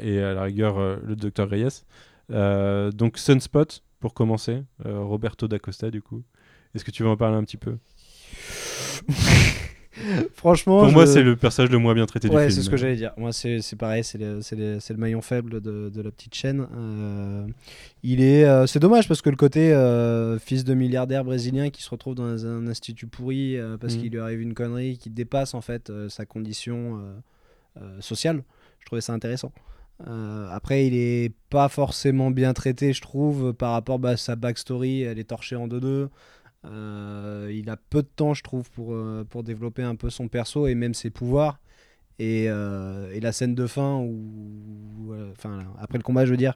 Et à la rigueur le docteur Reyes. Donc Sunspot pour commencer, Roberto d'Acosta du coup. Est-ce que tu veux en parler un petit peu? Franchement, Pour je- moi, c'est le personnage le moins bien traité du Ouais, film. c'est ce que j'allais dire. Moi, c'est c'est pareil, c'est le, c'est le- maillon faible de, de la petite chaîne. Euh, il est, euh, c'est dommage parce que le côté euh, fils de milliardaire brésilien qui se retrouve dans un institut pourri parce Mhm. qu'il lui arrive une connerie qui dépasse en fait sa condition sociale, je trouvais ça intéressant. Euh, après, il est pas forcément bien traité, je trouve, par rapport bah, à sa backstory. Elle est torchée en deux-deux. Euh, il a peu de temps, je trouve, pour, euh, pour développer un peu son perso et même ses pouvoirs. Et, euh, et la scène de fin, où, enfin, après le combat, je veux dire,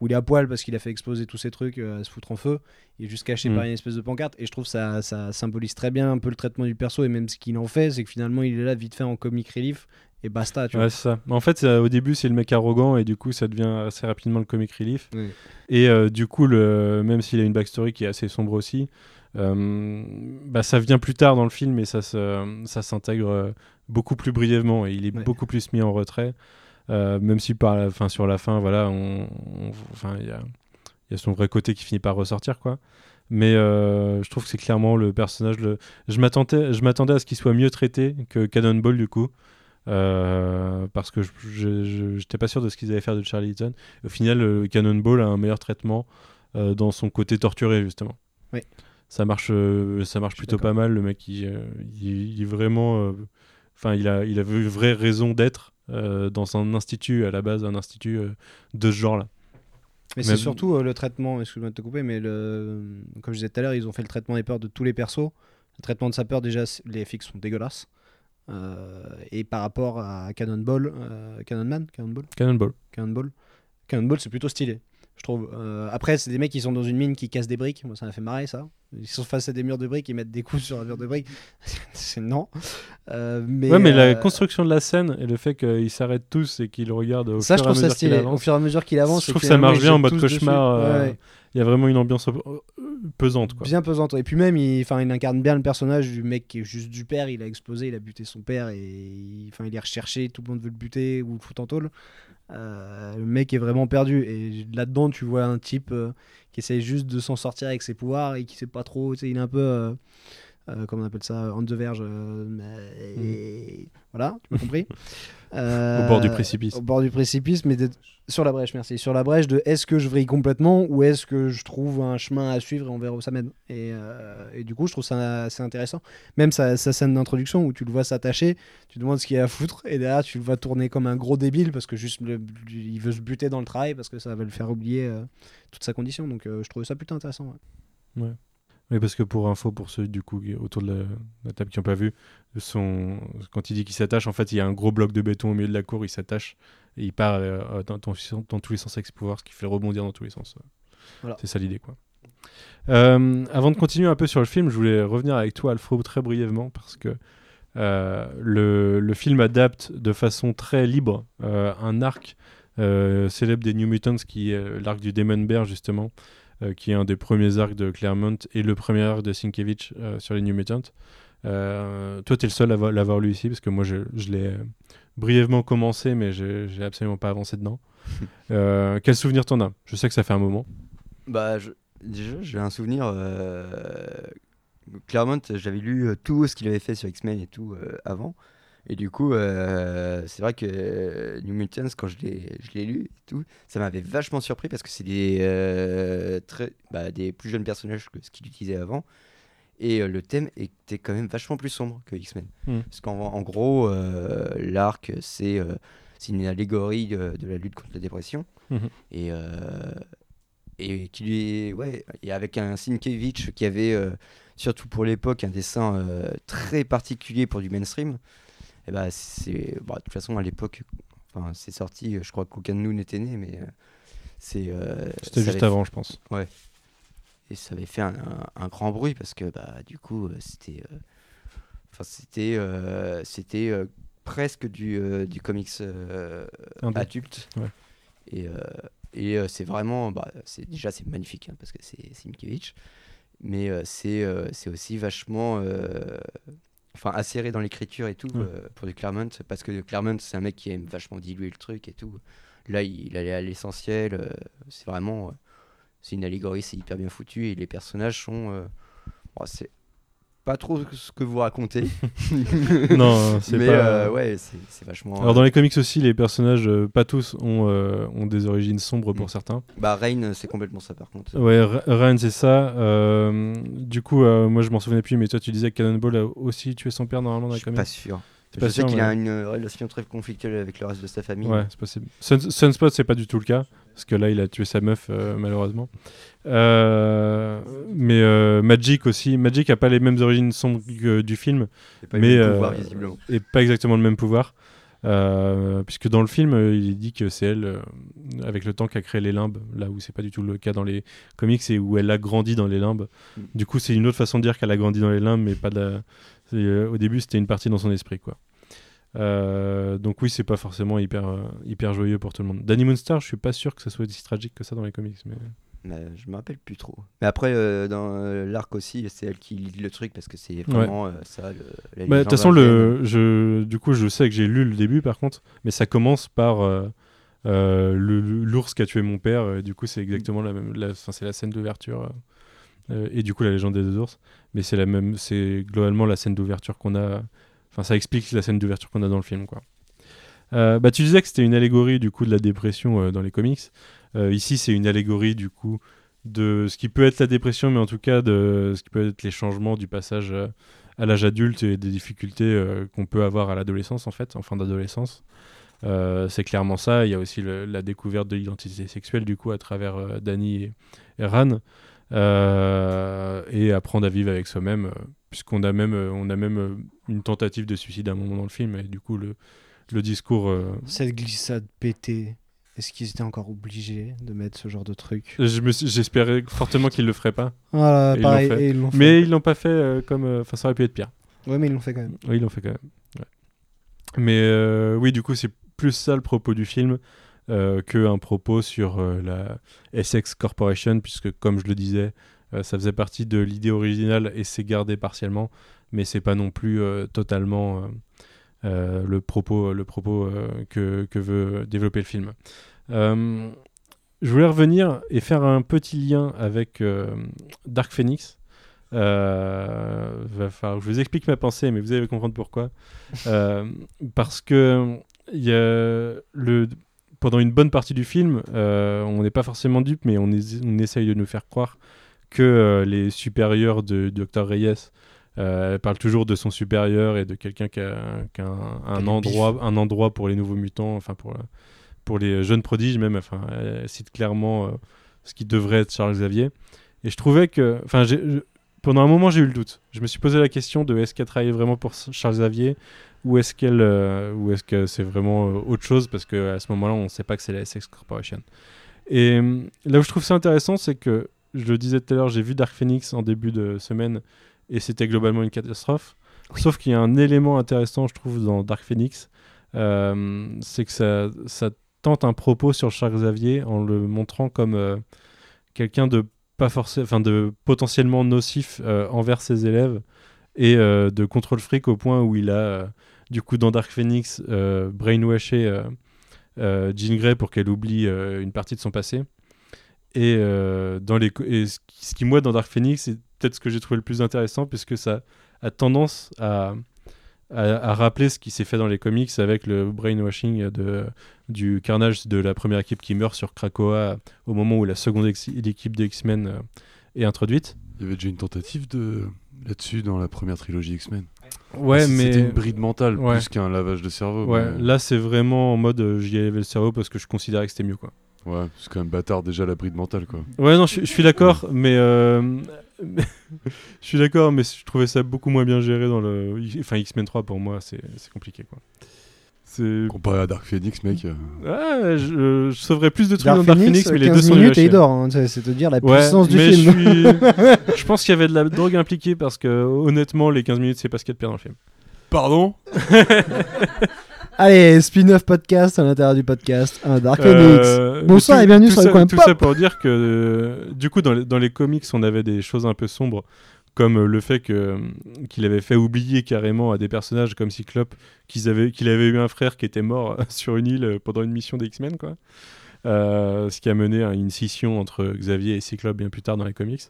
où il est à poil parce qu'il a fait exploser tous ses trucs à se foutre en feu, il est juste caché Mm. par une espèce de pancarte. Et je trouve que ça, ça symbolise très bien un peu le traitement du perso et même ce qu'il en fait, c'est que finalement, il est là vite fait en comic relief et basta. Tu Ouais, ça. En fait, ça- au début, c'est le mec arrogant et du coup, ça devient assez rapidement le comic relief. Oui. Et euh, du coup, le, même s'il a une backstory qui est assez sombre aussi, bah, ça vient plus tard dans le film et ça, se- ça s'intègre euh, beaucoup plus brièvement et il est Ouais. beaucoup plus mis en retrait. Euh, même si par la fin, sur la fin, voilà, on, enfin, il y a, y a son vrai côté qui finit par ressortir, quoi. Mais euh, je trouve que c'est clairement le personnage. Le... Je m'attendais, je m'attendais à ce qu'il soit mieux traité que Cannonball du coup, Euh, parce que je- j'étais pas sûr de ce qu'ils allaient faire de Charlie Eaton. Au final, euh, Cannonball a un meilleur traitement euh, dans son côté torturé justement. Oui. Ça marche, euh, ça marche plutôt pas mal. Le mec, il, euh, il- il est vraiment, euh, enfin, il a, il avait une vraie raison d'être dans un institut à la base, un institut de ce genre-là. Mais c'est surtout euh, le traitement, excuse-moi de te couper, mais le, comme je disais tout à l'heure, ils ont fait le traitement des peurs de tous les persos. Le traitement de sa peur, déjà, les FX sont dégueulasses. Euh, et par rapport à Cannonball, euh, Cannonman, Cannonball, Cannonball. Cannonball, Cannonball, c'est plutôt stylé, je trouve. Euh, après, c'est des mecs qui sont dans une mine qui cassent des briques. Moi, ça m'a fait marrer ça. Ils sont face à des murs de briques, ils mettent des coups sur un mur de briques. c'est non. Euh, mais ouais, mais la euh, construction de la scène et le fait qu'ils s'arrêtent tous et qu'ils regardent au ça, je fur et à trouve ça stylé. Au fur et à mesure qu'il avance, je trouve que ça marche bien en mode cauchemar. Ouais, ouais. Il y a vraiment une ambiance pesante. Bien pesante. Et puis même, il, incarne bien le personnage du mec qui est juste du père. Il a explosé, il a buté son père et il, il est recherché. Tout le monde veut le buter ou le foutre en tôle. Euh, le mec est vraiment perdu. Et là-dedans, tu vois un type euh, qui essaye juste de s'en sortir avec ses pouvoirs et qui sait pas trop. Il est un peu, euh, euh, comment on appelle ça, on the verge, euh, mais- voilà, tu m'as compris. Euh, Au bord du précipice. Au bord du précipice, mais sur la brèche, merci. Sur la brèche de est-ce que je vrille complètement ou est-ce que je trouve un chemin à suivre et on verra où ça mène. Et, euh, et du coup, je trouve ça assez intéressant. Même sa, sa scène d'introduction où tu le vois s'attacher, tu te demandes ce qu'il y a à foutre, et derrière, tu le vois tourner comme un gros débile parce que juste le- il veut se buter dans le travail parce que ça va le faire oublier euh, toute sa condition. Donc, euh, je trouvais ça plutôt intéressant. ouais. Oui, parce que pour info, pour ceux du coup autour de la, de la table qui n'ont pas vu, son... quand il dit qu'il s'attache, en fait, il y a un gros bloc de béton au milieu de la cour, il s'attache et il part euh, dans, dans- dans tous les sens avec ses pouvoirs, ce qui fait rebondir dans tous les sens. Voilà. C'est ça l'idée, quoi. Euh, avant de continuer un peu sur le film, je voulais revenir avec toi, Alfred, très brièvement, parce que euh, le, le film adapte de façon très libre un arc célèbre des New Mutants, qui est l'arc du Demon Bear, justement, qui est un des premiers arcs de Claremont et le premier arc de Sienkiewicz euh, sur les New Mutants. Euh, toi, tu es le seul à avo- l'avoir lu ici, parce que moi, je, je l'ai euh, brièvement commencé, mais je j'ai absolument pas avancé dedans. Euh, quel souvenir t'en as? Je sais que ça fait un moment. Bah, je- déjà, j'ai un souvenir. euh, Claremont, j'avais lu euh, tout ce qu'il avait fait sur X-Men et tout euh, avant. Et du coup, euh, c'est vrai que euh, New Mutants, quand je l'ai lu et tout, ça m'avait vachement surpris parce que c'est des, euh, très, bah, des plus jeunes personnages que ce qu'il utilisait avant. Et euh, le thème était quand même vachement plus sombre que X-Men. Mm. Parce qu'en en gros, l'arc, c'est une allégorie de, de la lutte contre la dépression. Mhm. Et, et qui lui ouais, et avec un Sienkiewicz qui avait, euh, surtout pour l'époque, un dessin euh, très particulier pour du mainstream. Et bah, c'est, bah, de toute façon, à l'époque, enfin, c'est sorti, je crois qu'aucun de nous n'était né, mais euh, c'est. euh, C'était juste avait avant, je pense. et ça avait fait un, un- un grand bruit parce que bah du coup euh, c'était enfin c'était c'était presque du, du comics adulte Ouais. et, et euh, c'est vraiment bah, c'est déjà c'est magnifique hein, parce que c'est Simkiewicz mais euh, c'est euh, c'est aussi vachement enfin acéré dans l'écriture et tout Ouais. euh, pour du Claremont parce que Claremont c'est un mec qui aime vachement diluer le truc et tout là il, il allait à l'essentiel euh, c'est vraiment euh, c'est une allégorie, c'est hyper bien foutu et les personnages sont. bon, c'est pas trop ce que vous racontez. non, c'est mais pas. euh, ouais, c'est vachement. Alors dans les comics aussi, les personnages, euh, pas tous, ont, euh, ont des origines sombres pour Mm. certains. Bah, Rain, c'est complètement ça par contre. Ouais, Ra- Ryan, c'est ça. Euh, du coup, euh, moi je m'en souvenais plus, mais toi tu disais que Cannonball a aussi tué son père normalement dans Je les suis comics. pas sûr. C'est Je sais qu'il mais- a une relation très conflictuelle avec le reste de sa famille. Ouais, c'est possible. Sun- Sunspot, c'est pas du tout le cas, parce que là, il a tué sa meuf, euh, malheureusement. Euh, mais euh, Magic aussi. Magic a pas les mêmes origines sombres que du film, C'est pas mais le euh, pouvoir visiblement. et pas exactement le même pouvoir. Euh, puisque dans le film, euh, il dit que c'est elle, euh, avec le temps, qui a créé les limbes, là où c'est pas du tout le cas dans les comics et où elle a grandi dans les limbes. Mm. Du coup, c'est une autre façon de dire qu'elle a grandi dans les limbes, mais pas de la- euh, au début, c'était une partie dans son esprit, quoi. Euh, donc oui, c'est pas forcément hyper, euh, hyper joyeux pour tout le monde. Danny Moonstar, je suis pas sûr que ça soit aussi tragique que ça dans les comics. Mais... Mais je me rappelle plus trop. Mais après, euh, dans euh, l'arc aussi, c'est elle qui lit le truc parce que c'est vraiment ça. Bah, De toute façon, le, je, du coup, je sais que j'ai lu le début par contre, mais ça commence par l'ours qui a tué mon père. et du coup, c'est exactement la même. C'est la scène d'ouverture. Euh, et du coup, la légende des deux ours. Mais c'est la même. C'est globalement la scène d'ouverture qu'on a. Enfin, ça explique la scène d'ouverture qu'on a dans le film. Euh, bah, tu disais que c'était une allégorie du coup de la dépression euh, dans les comics. Ici, c'est une allégorie du coup de ce qui peut être la dépression, mais en tout cas de ce qui peut être les changements du passage à l'âge adulte et des difficultés qu'on peut avoir à l'adolescence en fait, en fin d'adolescence. C'est clairement ça. Il y a aussi la découverte de l'identité sexuelle du coup à travers euh, et Ran. Euh, et apprendre à vivre avec soi-même, euh, puisqu'on a même, euh, on a même une tentative de suicide à un moment dans le film, et du coup le, le discours euh, Cette glissade pétée, est-ce qu'ils étaient encore obligés de mettre ce genre de truc? Je J'espérais fortement qu'ils le feraient pas, Voilà, Et ils pareil, et ils l'ont fait. mais ils l'ont pas fait euh, comme. Enfin, ça aurait pu être pire. Ouais, mais ils l'ont fait quand même. Oui, ils l'ont fait quand même. ouais. Mais oui, du coup, c'est plus ça le propos du film euh, qu'un propos sur euh, la Essex Corporation, puisque comme je le disais, euh, ça faisait partie de l'idée originale et c'est gardé partiellement, mais c'est pas non plus totalement le propos, le propos que, veut développer le film. Je voulais revenir et faire un petit lien avec Dark Phoenix. Euh, va je vous explique ma pensée, mais vous allez comprendre pourquoi. Parce que y a le, pendant une bonne partie du film, euh, on n'est pas forcément dupe, mais on, es- on essaye de nous faire croire que euh, les supérieurs de Dr. Reyes euh, elle parle toujours de son supérieur et de quelqu'un qui a, qui a un, endroit, un endroit pour les nouveaux mutants, enfin pour, pour les jeunes prodiges même. Enfin, elle cite clairement ce qui devrait être Charles Xavier. Et je trouvais que, enfin, pendant un moment j'ai eu le doute. Je me suis posé la question de est-ce qu'elle travaillait vraiment pour Charles Xavier ou est-ce qu'elle, euh, ou est-ce que c'est vraiment euh, autre chose parce que à ce moment-là on ne sait pas que c'est la SX Corporation. Et euh, là où je trouve ça intéressant, c'est que je le disais tout à l'heure, j'ai vu Dark Phoenix en début de semaine et c'était globalement une catastrophe. Sauf qu'il y a un élément intéressant, je trouve, dans Dark Phoenix, euh, c'est que ça, ça tente un propos sur Charles Xavier en le montrant comme quelqu'un de pas forcément, de potentiellement nocif euh, envers ses élèves et euh, de contrôle fric au point où il a, euh, du coup, dans Dark Phoenix, brainwashé Jean Grey pour qu'elle oublie une partie de son passé. Et, dans les et ce qui, moi, dans Dark Phoenix, c'est peut-être ce que j'ai trouvé le plus intéressant, puisque ça a tendance à, à, à rappeler ce qui s'est fait dans les comics avec le brainwashing de, du carnage de la première équipe qui meurt sur Krakoa au moment où la seconde équipe des X-Men euh, est introduite. Il y avait déjà une tentative de là-dessus dans la première trilogie X-Men. Ouais, C- mais C'était une bride mentale Ouais. plus qu'un lavage de cerveau. ouais, mais- là c'est vraiment en mode euh, j'y ai levé le cerveau parce que je considérais que c'était mieux quoi. Ouais, c'est quand même bâtard déjà la bride mentale quoi. Ouais, non, je, je suis d'accord, mais euh, je suis d'accord, mais je trouvais ça beaucoup moins bien géré dans le. Enfin, X-Men 3 pour moi, c'est c'est compliqué quoi. Comparé à Dark Phoenix, mec. euh, Ouais, je, je sauverais plus de trucs Dark dans Dark Phoenix, mais les 15 deux sont minutes et il dort. hein, c'est c'est te dire la Ouais, puissance du mais film. Je, suis- je pense qu'il y avait de la drogue impliquée parce que honnêtement, les 15 minutes, c'est pas ce qu'il y a de pire dans le film. Pardon? Allez, spin-off podcast à l'intérieur du podcast. Un Dark Euh. Bonsoir tout- et bienvenue sur ça, le coin Tout pop. ça pour dire que, euh, du coup, dans les, dans les comics, on avait des choses un peu sombres, comme euh, le fait que, euh, qu'il avait fait oublier carrément à des personnages comme Cyclope qu'ils avaient, qu'il avait eu un frère qui était mort sur une île pendant une mission des X-Men, quoi. Euh, ce qui a mené à une scission entre Xavier et Cyclope bien plus tard dans les comics.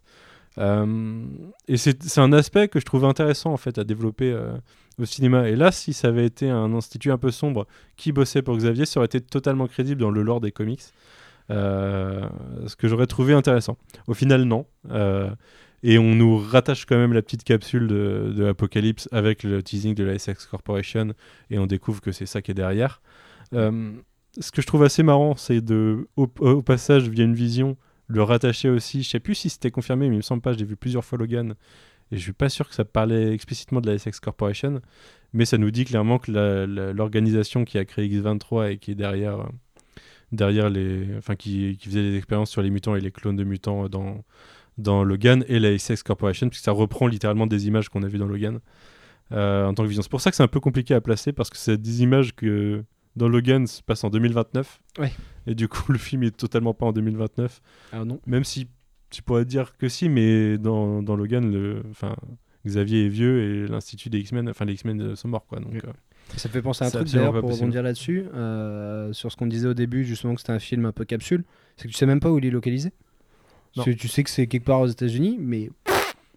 Euh, et c'est un aspect que je trouve intéressant en fait à développer euh, au cinéma. Et là, si ça avait été un institut un peu sombre qui bossait pour Xavier, ça aurait été totalement crédible dans le lore des comics. Euh, ce que j'aurais trouvé intéressant. Au final, non. Et on nous rattache quand même la petite capsule de, Apocalypse avec le teasing de la SX Corporation et on découvre que c'est ça qui est derrière. Ce que je trouve assez marrant, c'est de, au passage, via une vision, le rattacher aussi. Je sais plus si c'était confirmé, mais il me semble pas. J'ai vu plusieurs fois Logan et je suis pas sûr que ça parlait explicitement de la SX Corporation, mais ça nous dit clairement que l'organisation qui a créé X23 et qui est derrière, derrière les, enfin qui, qui faisait des expériences sur les mutants et les clones de mutants dans dans Logan et la SX Corporation, puisque ça reprend littéralement des images qu'on a vues dans Logan euh, en tant que vision. C'est pour ça que c'est un peu compliqué à placer parce que c'est des images que dans Logan se passent en 2029. Ouais. Et du coup, le film est totalement pas en 2029. Ah non. Même si tu pourrais dire que si, mais dans, dans Logan, le, enfin, Xavier est vieux et l'institut des X-Men, enfin les X-Men euh, sont morts quoi. Donc, Oui. euh, Ça me fait penser à un truc d'ailleurs pour possible. rebondir là-dessus, euh, sur ce qu'on disait au début, justement que c'était un film un peu capsule. C'est que tu sais même pas où il est localisé. Tu sais que c'est quelque part aux États-Unis, mais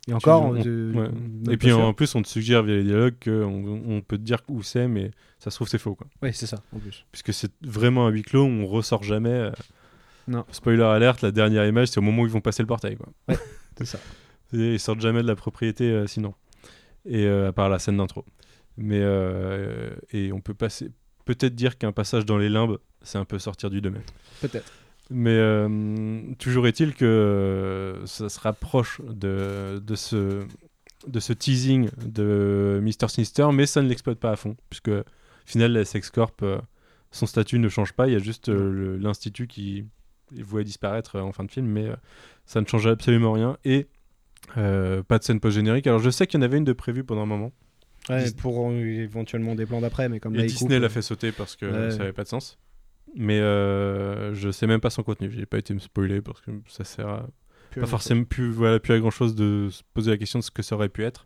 et encore. on- ouais. Et puis en plus, on te suggère via les dialogues qu'on on peut te dire où c'est, mais ça se trouve c'est faux quoi. Ouais, c'est ça en plus. Puisque c'est vraiment un huis clos, on ressort jamais. euh, Non. Spoiler alerte, la dernière image, c'est au moment où ils vont passer le portail quoi. C'est ça. Et ils sortent jamais de la propriété euh, sinon. Et euh, à part la scène d'intro. Mais euh, et on peut passer peut-être dire qu'un passage dans les limbes, c'est un peu sortir du domaine. Peut-être. Mais euh, toujours est-il que euh, ça se rapproche de, de, ce, de ce teasing de Mister Sinister, mais ça ne l'exploite pas à fond, puisque au final, la Sex Corp, euh, son statut ne change pas, il y a juste euh, l'institut qui voué disparaître en fin de film, mais euh, ça ne change absolument rien, et pas de scène post-générique. Alors je sais qu'il y en avait une de prévue pendant un moment, Ouais, Dis- pour éventuellement des plans d'après, mais comme là, et il Disney l'a fait sauter parce que Ouais. ça n'avait pas de sens. Mais euh, je sais même pas son contenu. J'ai pas été me spoiler parce que ça sert à plus pas forcément plus voilà plus à grand chose de se poser la question de ce que ça aurait pu être.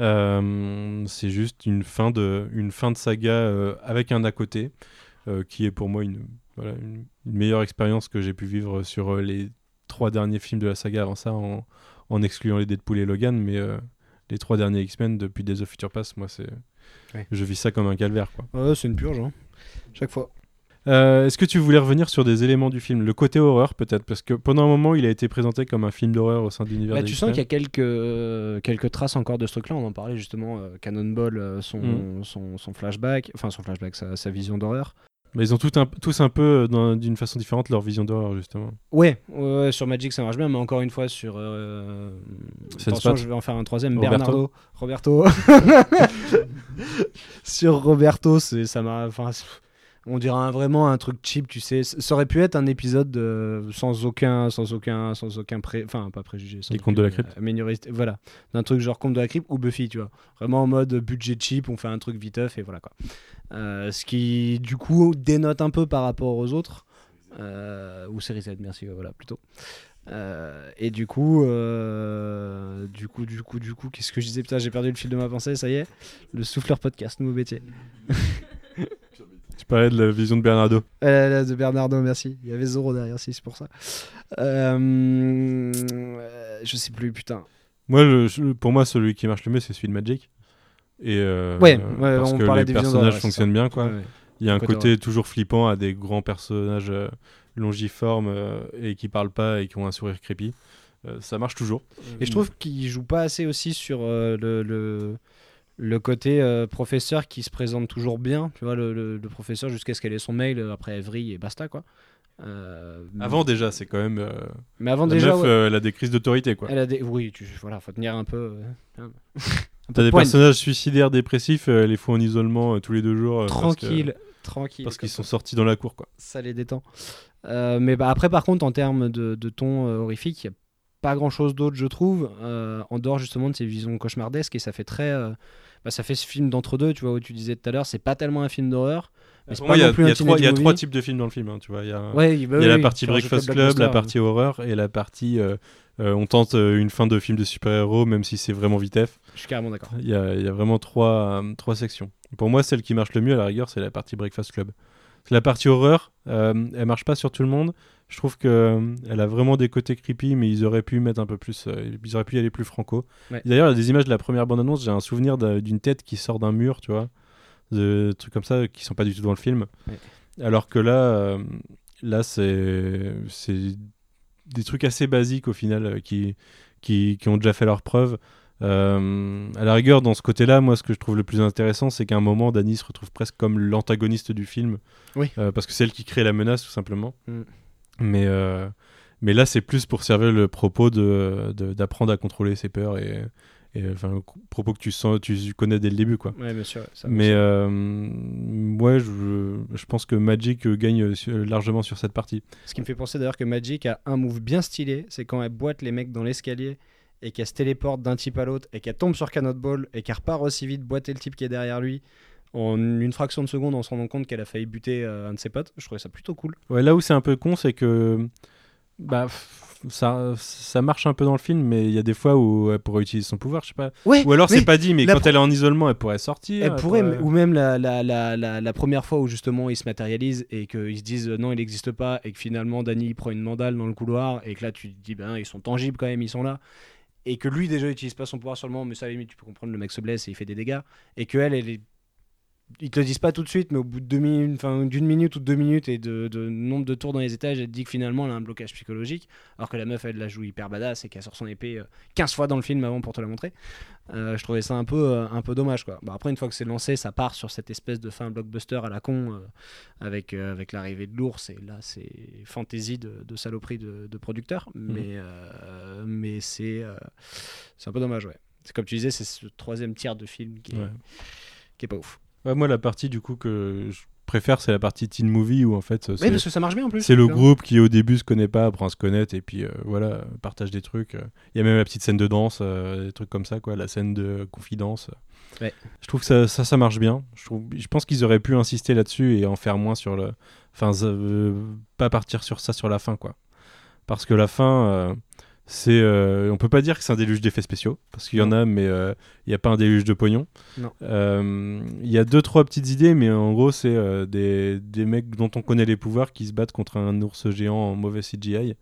Euh, c'est juste une fin de une fin de saga euh, avec un à côté euh, qui est pour moi une voilà une, une meilleure expérience que j'ai pu vivre sur euh, les trois derniers films de la saga avant ça en, en excluant les Deadpool et Logan, mais euh, les trois derniers X-Men depuis Days of Future Past, moi, c'est. Ouais. Je vis ça comme un calvaire, quoi. Ouais, c'est une purge, hein. Chaque fois. Euh, Est-ce que tu voulais revenir sur des éléments du film Le côté horreur, peut-être? Parce que pendant un moment, il a été présenté comme un film d'horreur au sein de l'univers Bah, tu sens qu'il y a quelques, euh, quelques traces encore de ce truc-là. On en parlait justement. euh, Cannonball, son, Mm. son, son flashback, enfin son flashback, sa, sa vision d'horreur. Mais ils ont tout un- tous un peu, d'une façon différente, leur vision d'horreur, justement. Ouais, sur Magic ça marche bien, mais encore une fois sur. Euh... Attention, je vais en faire un troisième. Roberto. Bernardo, Roberto. sur Roberto, ça m'a. Enfin, on dirait vraiment un truc cheap, tu sais. Ça aurait pu être un épisode de- sans aucun, sans aucun, sans aucun pré, enfin pas préjugé. sans Les Contes de la Crypte. euh, voilà, d'un truc genre Conte de la Crypte ou Buffy, tu vois. Vraiment en mode budget cheap, on fait un truc viteuf et voilà quoi. Euh, ce qui du coup dénote un peu par rapport aux autres. Euh, ou série Z, merci, voilà, plutôt. Euh, et du coup, euh, du coup, du coup, du coup, qu'est-ce que je disais? Putain, j'ai perdu le fil de ma pensée, ça y est. Le souffleur podcast, nouveau métier. Parlais de la vision de Bernardo. Euh, de Bernardo, merci. Il y avait Zoro derrière, si c'est pour ça. Euh, je sais plus, putain. Moi, le- pour moi, celui qui marche le mieux, c'est celui de Magic. Et euh, Ouais, ouais, parce on que les des personnages fonctionnent bien, quoi. Ouais, ouais. Il y a un Côté côté toujours flippant à des grands personnages euh, longiformes euh, et qui parlent pas et qui ont un sourire creepy. Euh, ça marche toujours. Et je trouve qu'il joue pas assez aussi sur euh, le, le, le côté euh, professeur qui se présente toujours bien. Tu vois, le, le- le professeur jusqu'à ce qu'elle ait son mail, euh, après vrille et basta, quoi. Euh, Avant déjà, c'est quand même. euh, mais avant la déjà, meuf, ouais. euh, elle a des crises d'autorité, quoi. Elle a des... Oui, tu... voilà, faut tenir un peu. hein. Un T'as des personnages suicidaires, dépressifs, les faut en isolement tous les deux jours. parce que- Tranquille, tranquille. Parce qu'ils sont sortis dans la cour, quoi. ça les détend. Mais bah, après, par contre, en termes de, de ton horrifique, il n'y a pas grand chose d'autre, je trouve, en dehors justement de ces visions cauchemardesques. Et ça fait très. Bah, ça fait ce film d'entre-deux, tu vois, où tu disais tout à l'heure, c'est pas tellement un film d'horreur. Mais c'est Pour pas moi, il y a, non plus un trois, teenage il y a movie. trois types de films dans le film, hein, tu vois. Il y a, Ouais, bah il y a oui, la partie Breakfast Club, la partie horreur et la partie euh, euh, on tente euh, une fin de film de super-héros, même si c'est vraiment vitef. Je suis carrément d'accord. Il y a, il y a vraiment trois, trois sections. Pour moi, celle qui marche le mieux, à la rigueur, c'est la partie Breakfast Club. La partie horreur, elle marche pas sur tout le monde. Je trouve que euh, elle a vraiment des côtés creepy, mais ils auraient pu mettre un peu plus. euh, ils auraient pu y aller plus franco. Ouais. D'ailleurs, il y a des images de la première bande-annonce. J'ai un souvenir d'un- d'une tête qui sort d'un mur, tu vois. De trucs comme ça qui sont pas du tout dans le film. Ouais. Alors que là, euh, là c'est des trucs assez basiques au final euh, qui, qui, qui ont déjà fait leurs preuves. Euh, à la rigueur, dans ce côté-là, moi, ce que je trouve le plus intéressant, c'est qu'à un moment, Danny se retrouve presque comme l'antagoniste du film. Oui. Euh, parce que c'est elle qui crée la menace, tout simplement. Mm. Mais, euh, mais là, c'est plus pour servir le propos de- de- d'apprendre à contrôler ses peurs et, et enfin, le propos que tu sens, tu connais dès le début, quoi. Ouais, bien sûr. ça Mais euh, ouais, je, je pense que Magic euh, gagne euh, largement sur cette partie. Ce qui me fait penser d'ailleurs que Magic a un move bien stylé, c'est quand elle boite les mecs dans l'escalier et qu'elle se téléporte d'un type à l'autre et qu'elle tombe sur Cannonball et qu'elle repart aussi vite boiter le type qui est derrière lui en une fraction de seconde en se rendant compte qu'elle a failli buter euh, un de ses potes. Je trouvais ça plutôt cool. Ouais, là où c'est un peu con, c'est que bah, ça, ça marche un peu dans le film, mais il y a des fois où elle pourrait utiliser son pouvoir, je sais pas. Ouais, Ou alors c'est pas dit, mais quand elle est en isolement, elle pourrait sortir. Elle pourrait, pourrait- ou même la, la, la, la, la première fois où justement ils se matérialisent et qu'ils se disent euh, non, il n'existe pas, et que finalement Danny prend une mandale dans le couloir, et que là tu te dis ben ils sont tangibles quand même, ils sont là. Et que lui déjà utilise pas son pouvoir sur le moment, mais ça à la limite tu peux comprendre, le mec se blesse et il fait des dégâts. Et que elle, elle est. Ils te le disent pas tout de suite, mais au bout de deux minutes, enfin, d'une minute ou de deux minutes et de, de nombre de tours dans les étages, elle te dit que finalement elle a un blocage psychologique, alors que la meuf elle la joue hyper badass et qu'elle sort son épée euh, 15 fois dans le film avant pour te la montrer. Euh, je trouvais ça un peu, euh, un peu dommage. Quoi. Après, une fois que c'est lancé, ça part sur cette espèce de fin blockbuster à la con euh, avec, euh, avec l'arrivée de l'ours. Et là, c'est fantaisie de, de saloperie de, de producteur. Mais, euh, mais c'est euh, c'est un peu dommage. Ouais. C'est comme tu disais, c'est ce troisième tiers de film qui est, Ouais. qui est pas ouf. Ouais, moi, la partie du coup que je préfère, c'est la partie teen movie où en fait, Oui, c'est parce que ça marche bien en plus. c'est le groupe qui au début se connaît pas, apprend à se connaître et puis euh, voilà, partage des trucs. euh. Il y a même la petite scène de danse, euh, des trucs comme ça, quoi, la scène de confidence. Ouais. Je trouve que ça, ça, ça marche bien. Je, trouve, je pense qu'ils auraient pu insister là-dessus et en faire moins sur le. Enfin, euh, pas partir sur ça sur la fin, quoi. Parce que la fin, c'est. euh, on peut pas dire que c'est un déluge d'effets spéciaux, parce qu'il y en a, mais euh, il n'y a pas un déluge de pognon. Non. Euh, Il y a deux, trois petites idées, mais en gros, c'est des, des mecs dont on connaît les pouvoirs qui se battent contre un ours géant en mauvais CGI.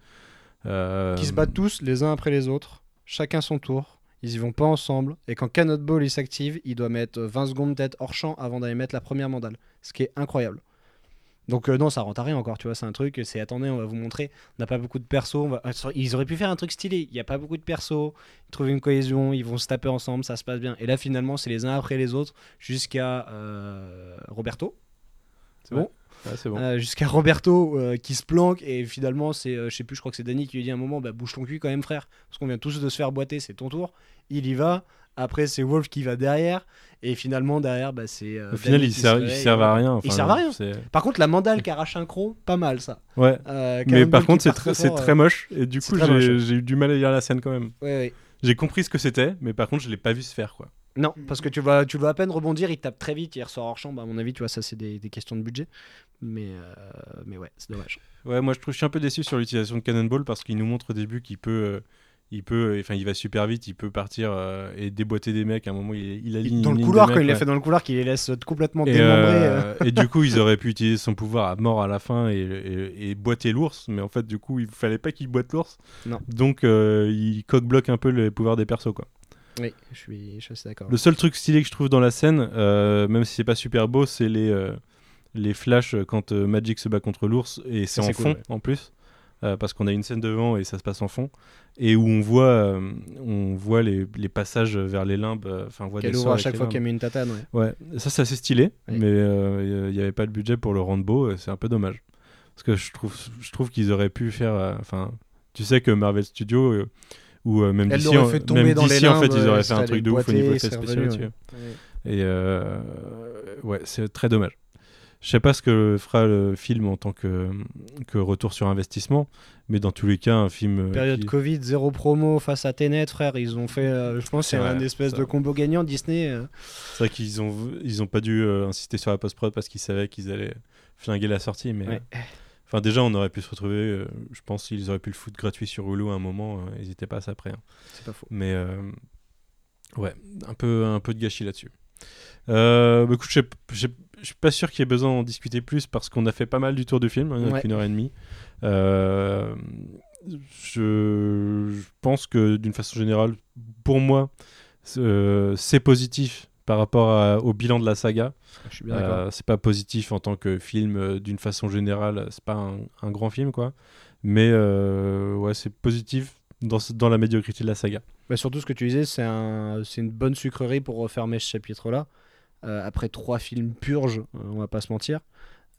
Qui se battent tous les uns après les autres. chacun son tour. Ils y vont pas ensemble. Et quand Cannot Ball il s'active, il doit mettre 20 secondes peut-être hors champ avant d'aller mettre la première mandale. Ce qui est incroyable. Donc euh, non, ça rentre à rien encore, tu vois, c'est un truc, c'est attendez, on va vous montrer, on n'a pas beaucoup de persos, on va- euh, ils auraient pu faire un truc stylé, il n'y a pas beaucoup de persos, ils trouvent une cohésion, ils vont se taper ensemble, ça se passe bien. Et là finalement, c'est les uns après les autres, jusqu'à euh, Roberto. C'est bon. Ouais, c'est bon. Euh, jusqu'à Roberto qui se planque et finalement c'est je sais plus je crois que c'est Danny qui lui dit à un moment bah bouge ton cul quand même frère. Parce qu'on vient tous de se faire boiter c'est ton tour. Il y va après c'est Wolf qui va derrière et finalement derrière bah c'est euh, Au final, ils servent, se ils réveille. servent à rien. Ils enfin, servent à rien. par contre la mandale qui arrache un croc pas mal ça Ouais. Euh, Mais par contre, c'est part très, très euh, moche. Et du coup, j'ai eu du mal à lire la scène quand même. ouais, ouais. J'ai compris ce que c'était, mais par contre, je l'ai pas vu se faire quoi. non parce que tu vas tu vois à peine rebondir il tape très vite il ressort hors champ bah, à mon avis tu vois ça c'est des, des questions de budget mais euh, mais ouais c'est dommage Ouais, moi je trouve je suis un peu déçu sur l'utilisation de Cannonball parce qu'il nous montre au début qu'il peut, il peut, enfin il va super vite, il peut partir euh, et déboîter des mecs. À un moment, il, il aligne dans le couloir quand mecs, il les ouais. fait dans le couloir qu'il les laisse complètement Et, démembrés euh, euh. et du coup, ils auraient pu utiliser son pouvoir à mort à la fin et, et- et boiter l'ours, mais en fait, du coup, il fallait pas qu'il boite l'ours. Non. Donc, euh, il coque-bloque un peu les pouvoirs des persos, quoi. oui je suis je suis assez d'accord Le seul truc stylé que je trouve dans la scène, euh, même si c'est pas super beau, c'est les, euh, les flashs quand euh, Magic se bat contre l'ours et c'est en fond ouais. en plus. Euh, parce qu'on a une scène devant et ça se passe en fond et où on voit euh, on voit les, les passages vers les limbes euh, enfin on voit qu'elle des ouvre à chaque fois qu'elle met une tatane ouais. Ouais, ça c'est assez stylé, Oui. mais euh, il n'y avait pas le budget pour le rendre beau, et c'est un peu dommage. Parce que je trouve, je trouve qu'ils auraient pu faire. euh, Enfin, tu sais que Marvel Studios, euh, ou euh, même l'aurait en- fait même dans en fait, ils auraient euh, fait un truc de ouf au niveau effets spéciaux là-dessus. Et euh, ouais, c'est très dommage. Je sais pas ce que fera le film en tant que, que retour sur investissement, mais dans tous les cas, un film. euh, Période qui- Covid, zéro promo face à Tenet, frère. Ils ont fait, euh, je pense, C'est un espèce ça. de combo gagnant Disney. euh. C'est vrai qu'ils ont, ils ont pas dû euh, insister sur la post-prod parce qu'ils savaient qu'ils allaient flinguer la sortie. Mais Ouais. enfin, déjà, on aurait pu se retrouver. euh, je pense qu'ils auraient pu le foutre gratuit sur Hulu à un moment. euh, ils étaient pas à ça près. hein. C'est pas faux. Mais euh, ouais, un peu, un peu de gâchis là-dessus. Bah, écoute, je sais- je suis pas sûr qu'il y ait besoin d'en discuter plus parce qu'on a fait pas mal du tour du film, hein, Ouais. une heure et demie. Euh, je, je pense que d'une façon générale, pour moi, c'est- euh, c'est positif par rapport à- au bilan de la saga. Je suis bien d'accord. Euh, c'est pas positif en tant que film euh, d'une façon générale, c'est pas un, un grand film quoi. Mais ouais, c'est positif dans, la médiocrité de la saga. Bah, surtout, ce que tu disais, c'est un, c'est une bonne sucrerie pour refermer ce chapitre-là. Euh, après trois films purges, euh, on va pas se mentir.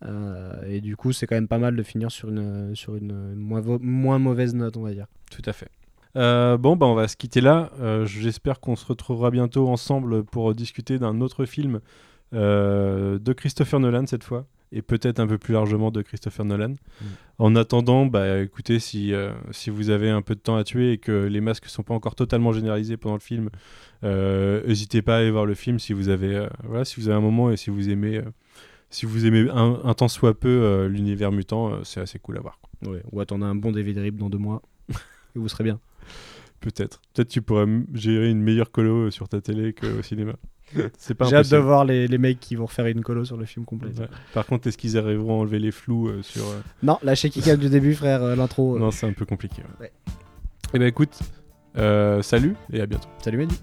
Euh, et du coup, c'est quand même pas mal de finir sur une, sur une moins, mauvaise note, on va dire. Tout à fait. Bon, bah, on va se quitter là. J'espère qu'on se retrouvera bientôt ensemble pour discuter d'un autre film de Christopher Nolan cette fois, et peut-être un peu plus largement de Christopher Nolan. En attendant, bah, écoutez, si, euh, si vous avez un peu de temps à tuer et que les masques sont pas encore totalement généralisés pendant le film, euh, n'hésitez pas à aller voir le film si vous avez, euh, voilà, si vous avez un moment et si vous aimez, si vous aimez un, un tant soit peu l'univers mutant, c'est assez cool à voir. quoi. Ouais. Ou attendez un bon DVD rip dans deux mois. et vous serez bien. Peut-être. Peut-être tu pourrais m- gérer une meilleure colo sur ta télé qu'au cinéma. C'est pas J'ai hâte de voir les, les mecs qui vont refaire une colo sur le film complet. Ouais. Par contre, est-ce qu'ils arriveront à enlever les flous euh, sur. euh, Non, lâchez qui du début, frère, euh, l'intro. Non, c'est un peu compliqué. Ouais. Eh ben écoute, salut et à bientôt. Salut Mehdi.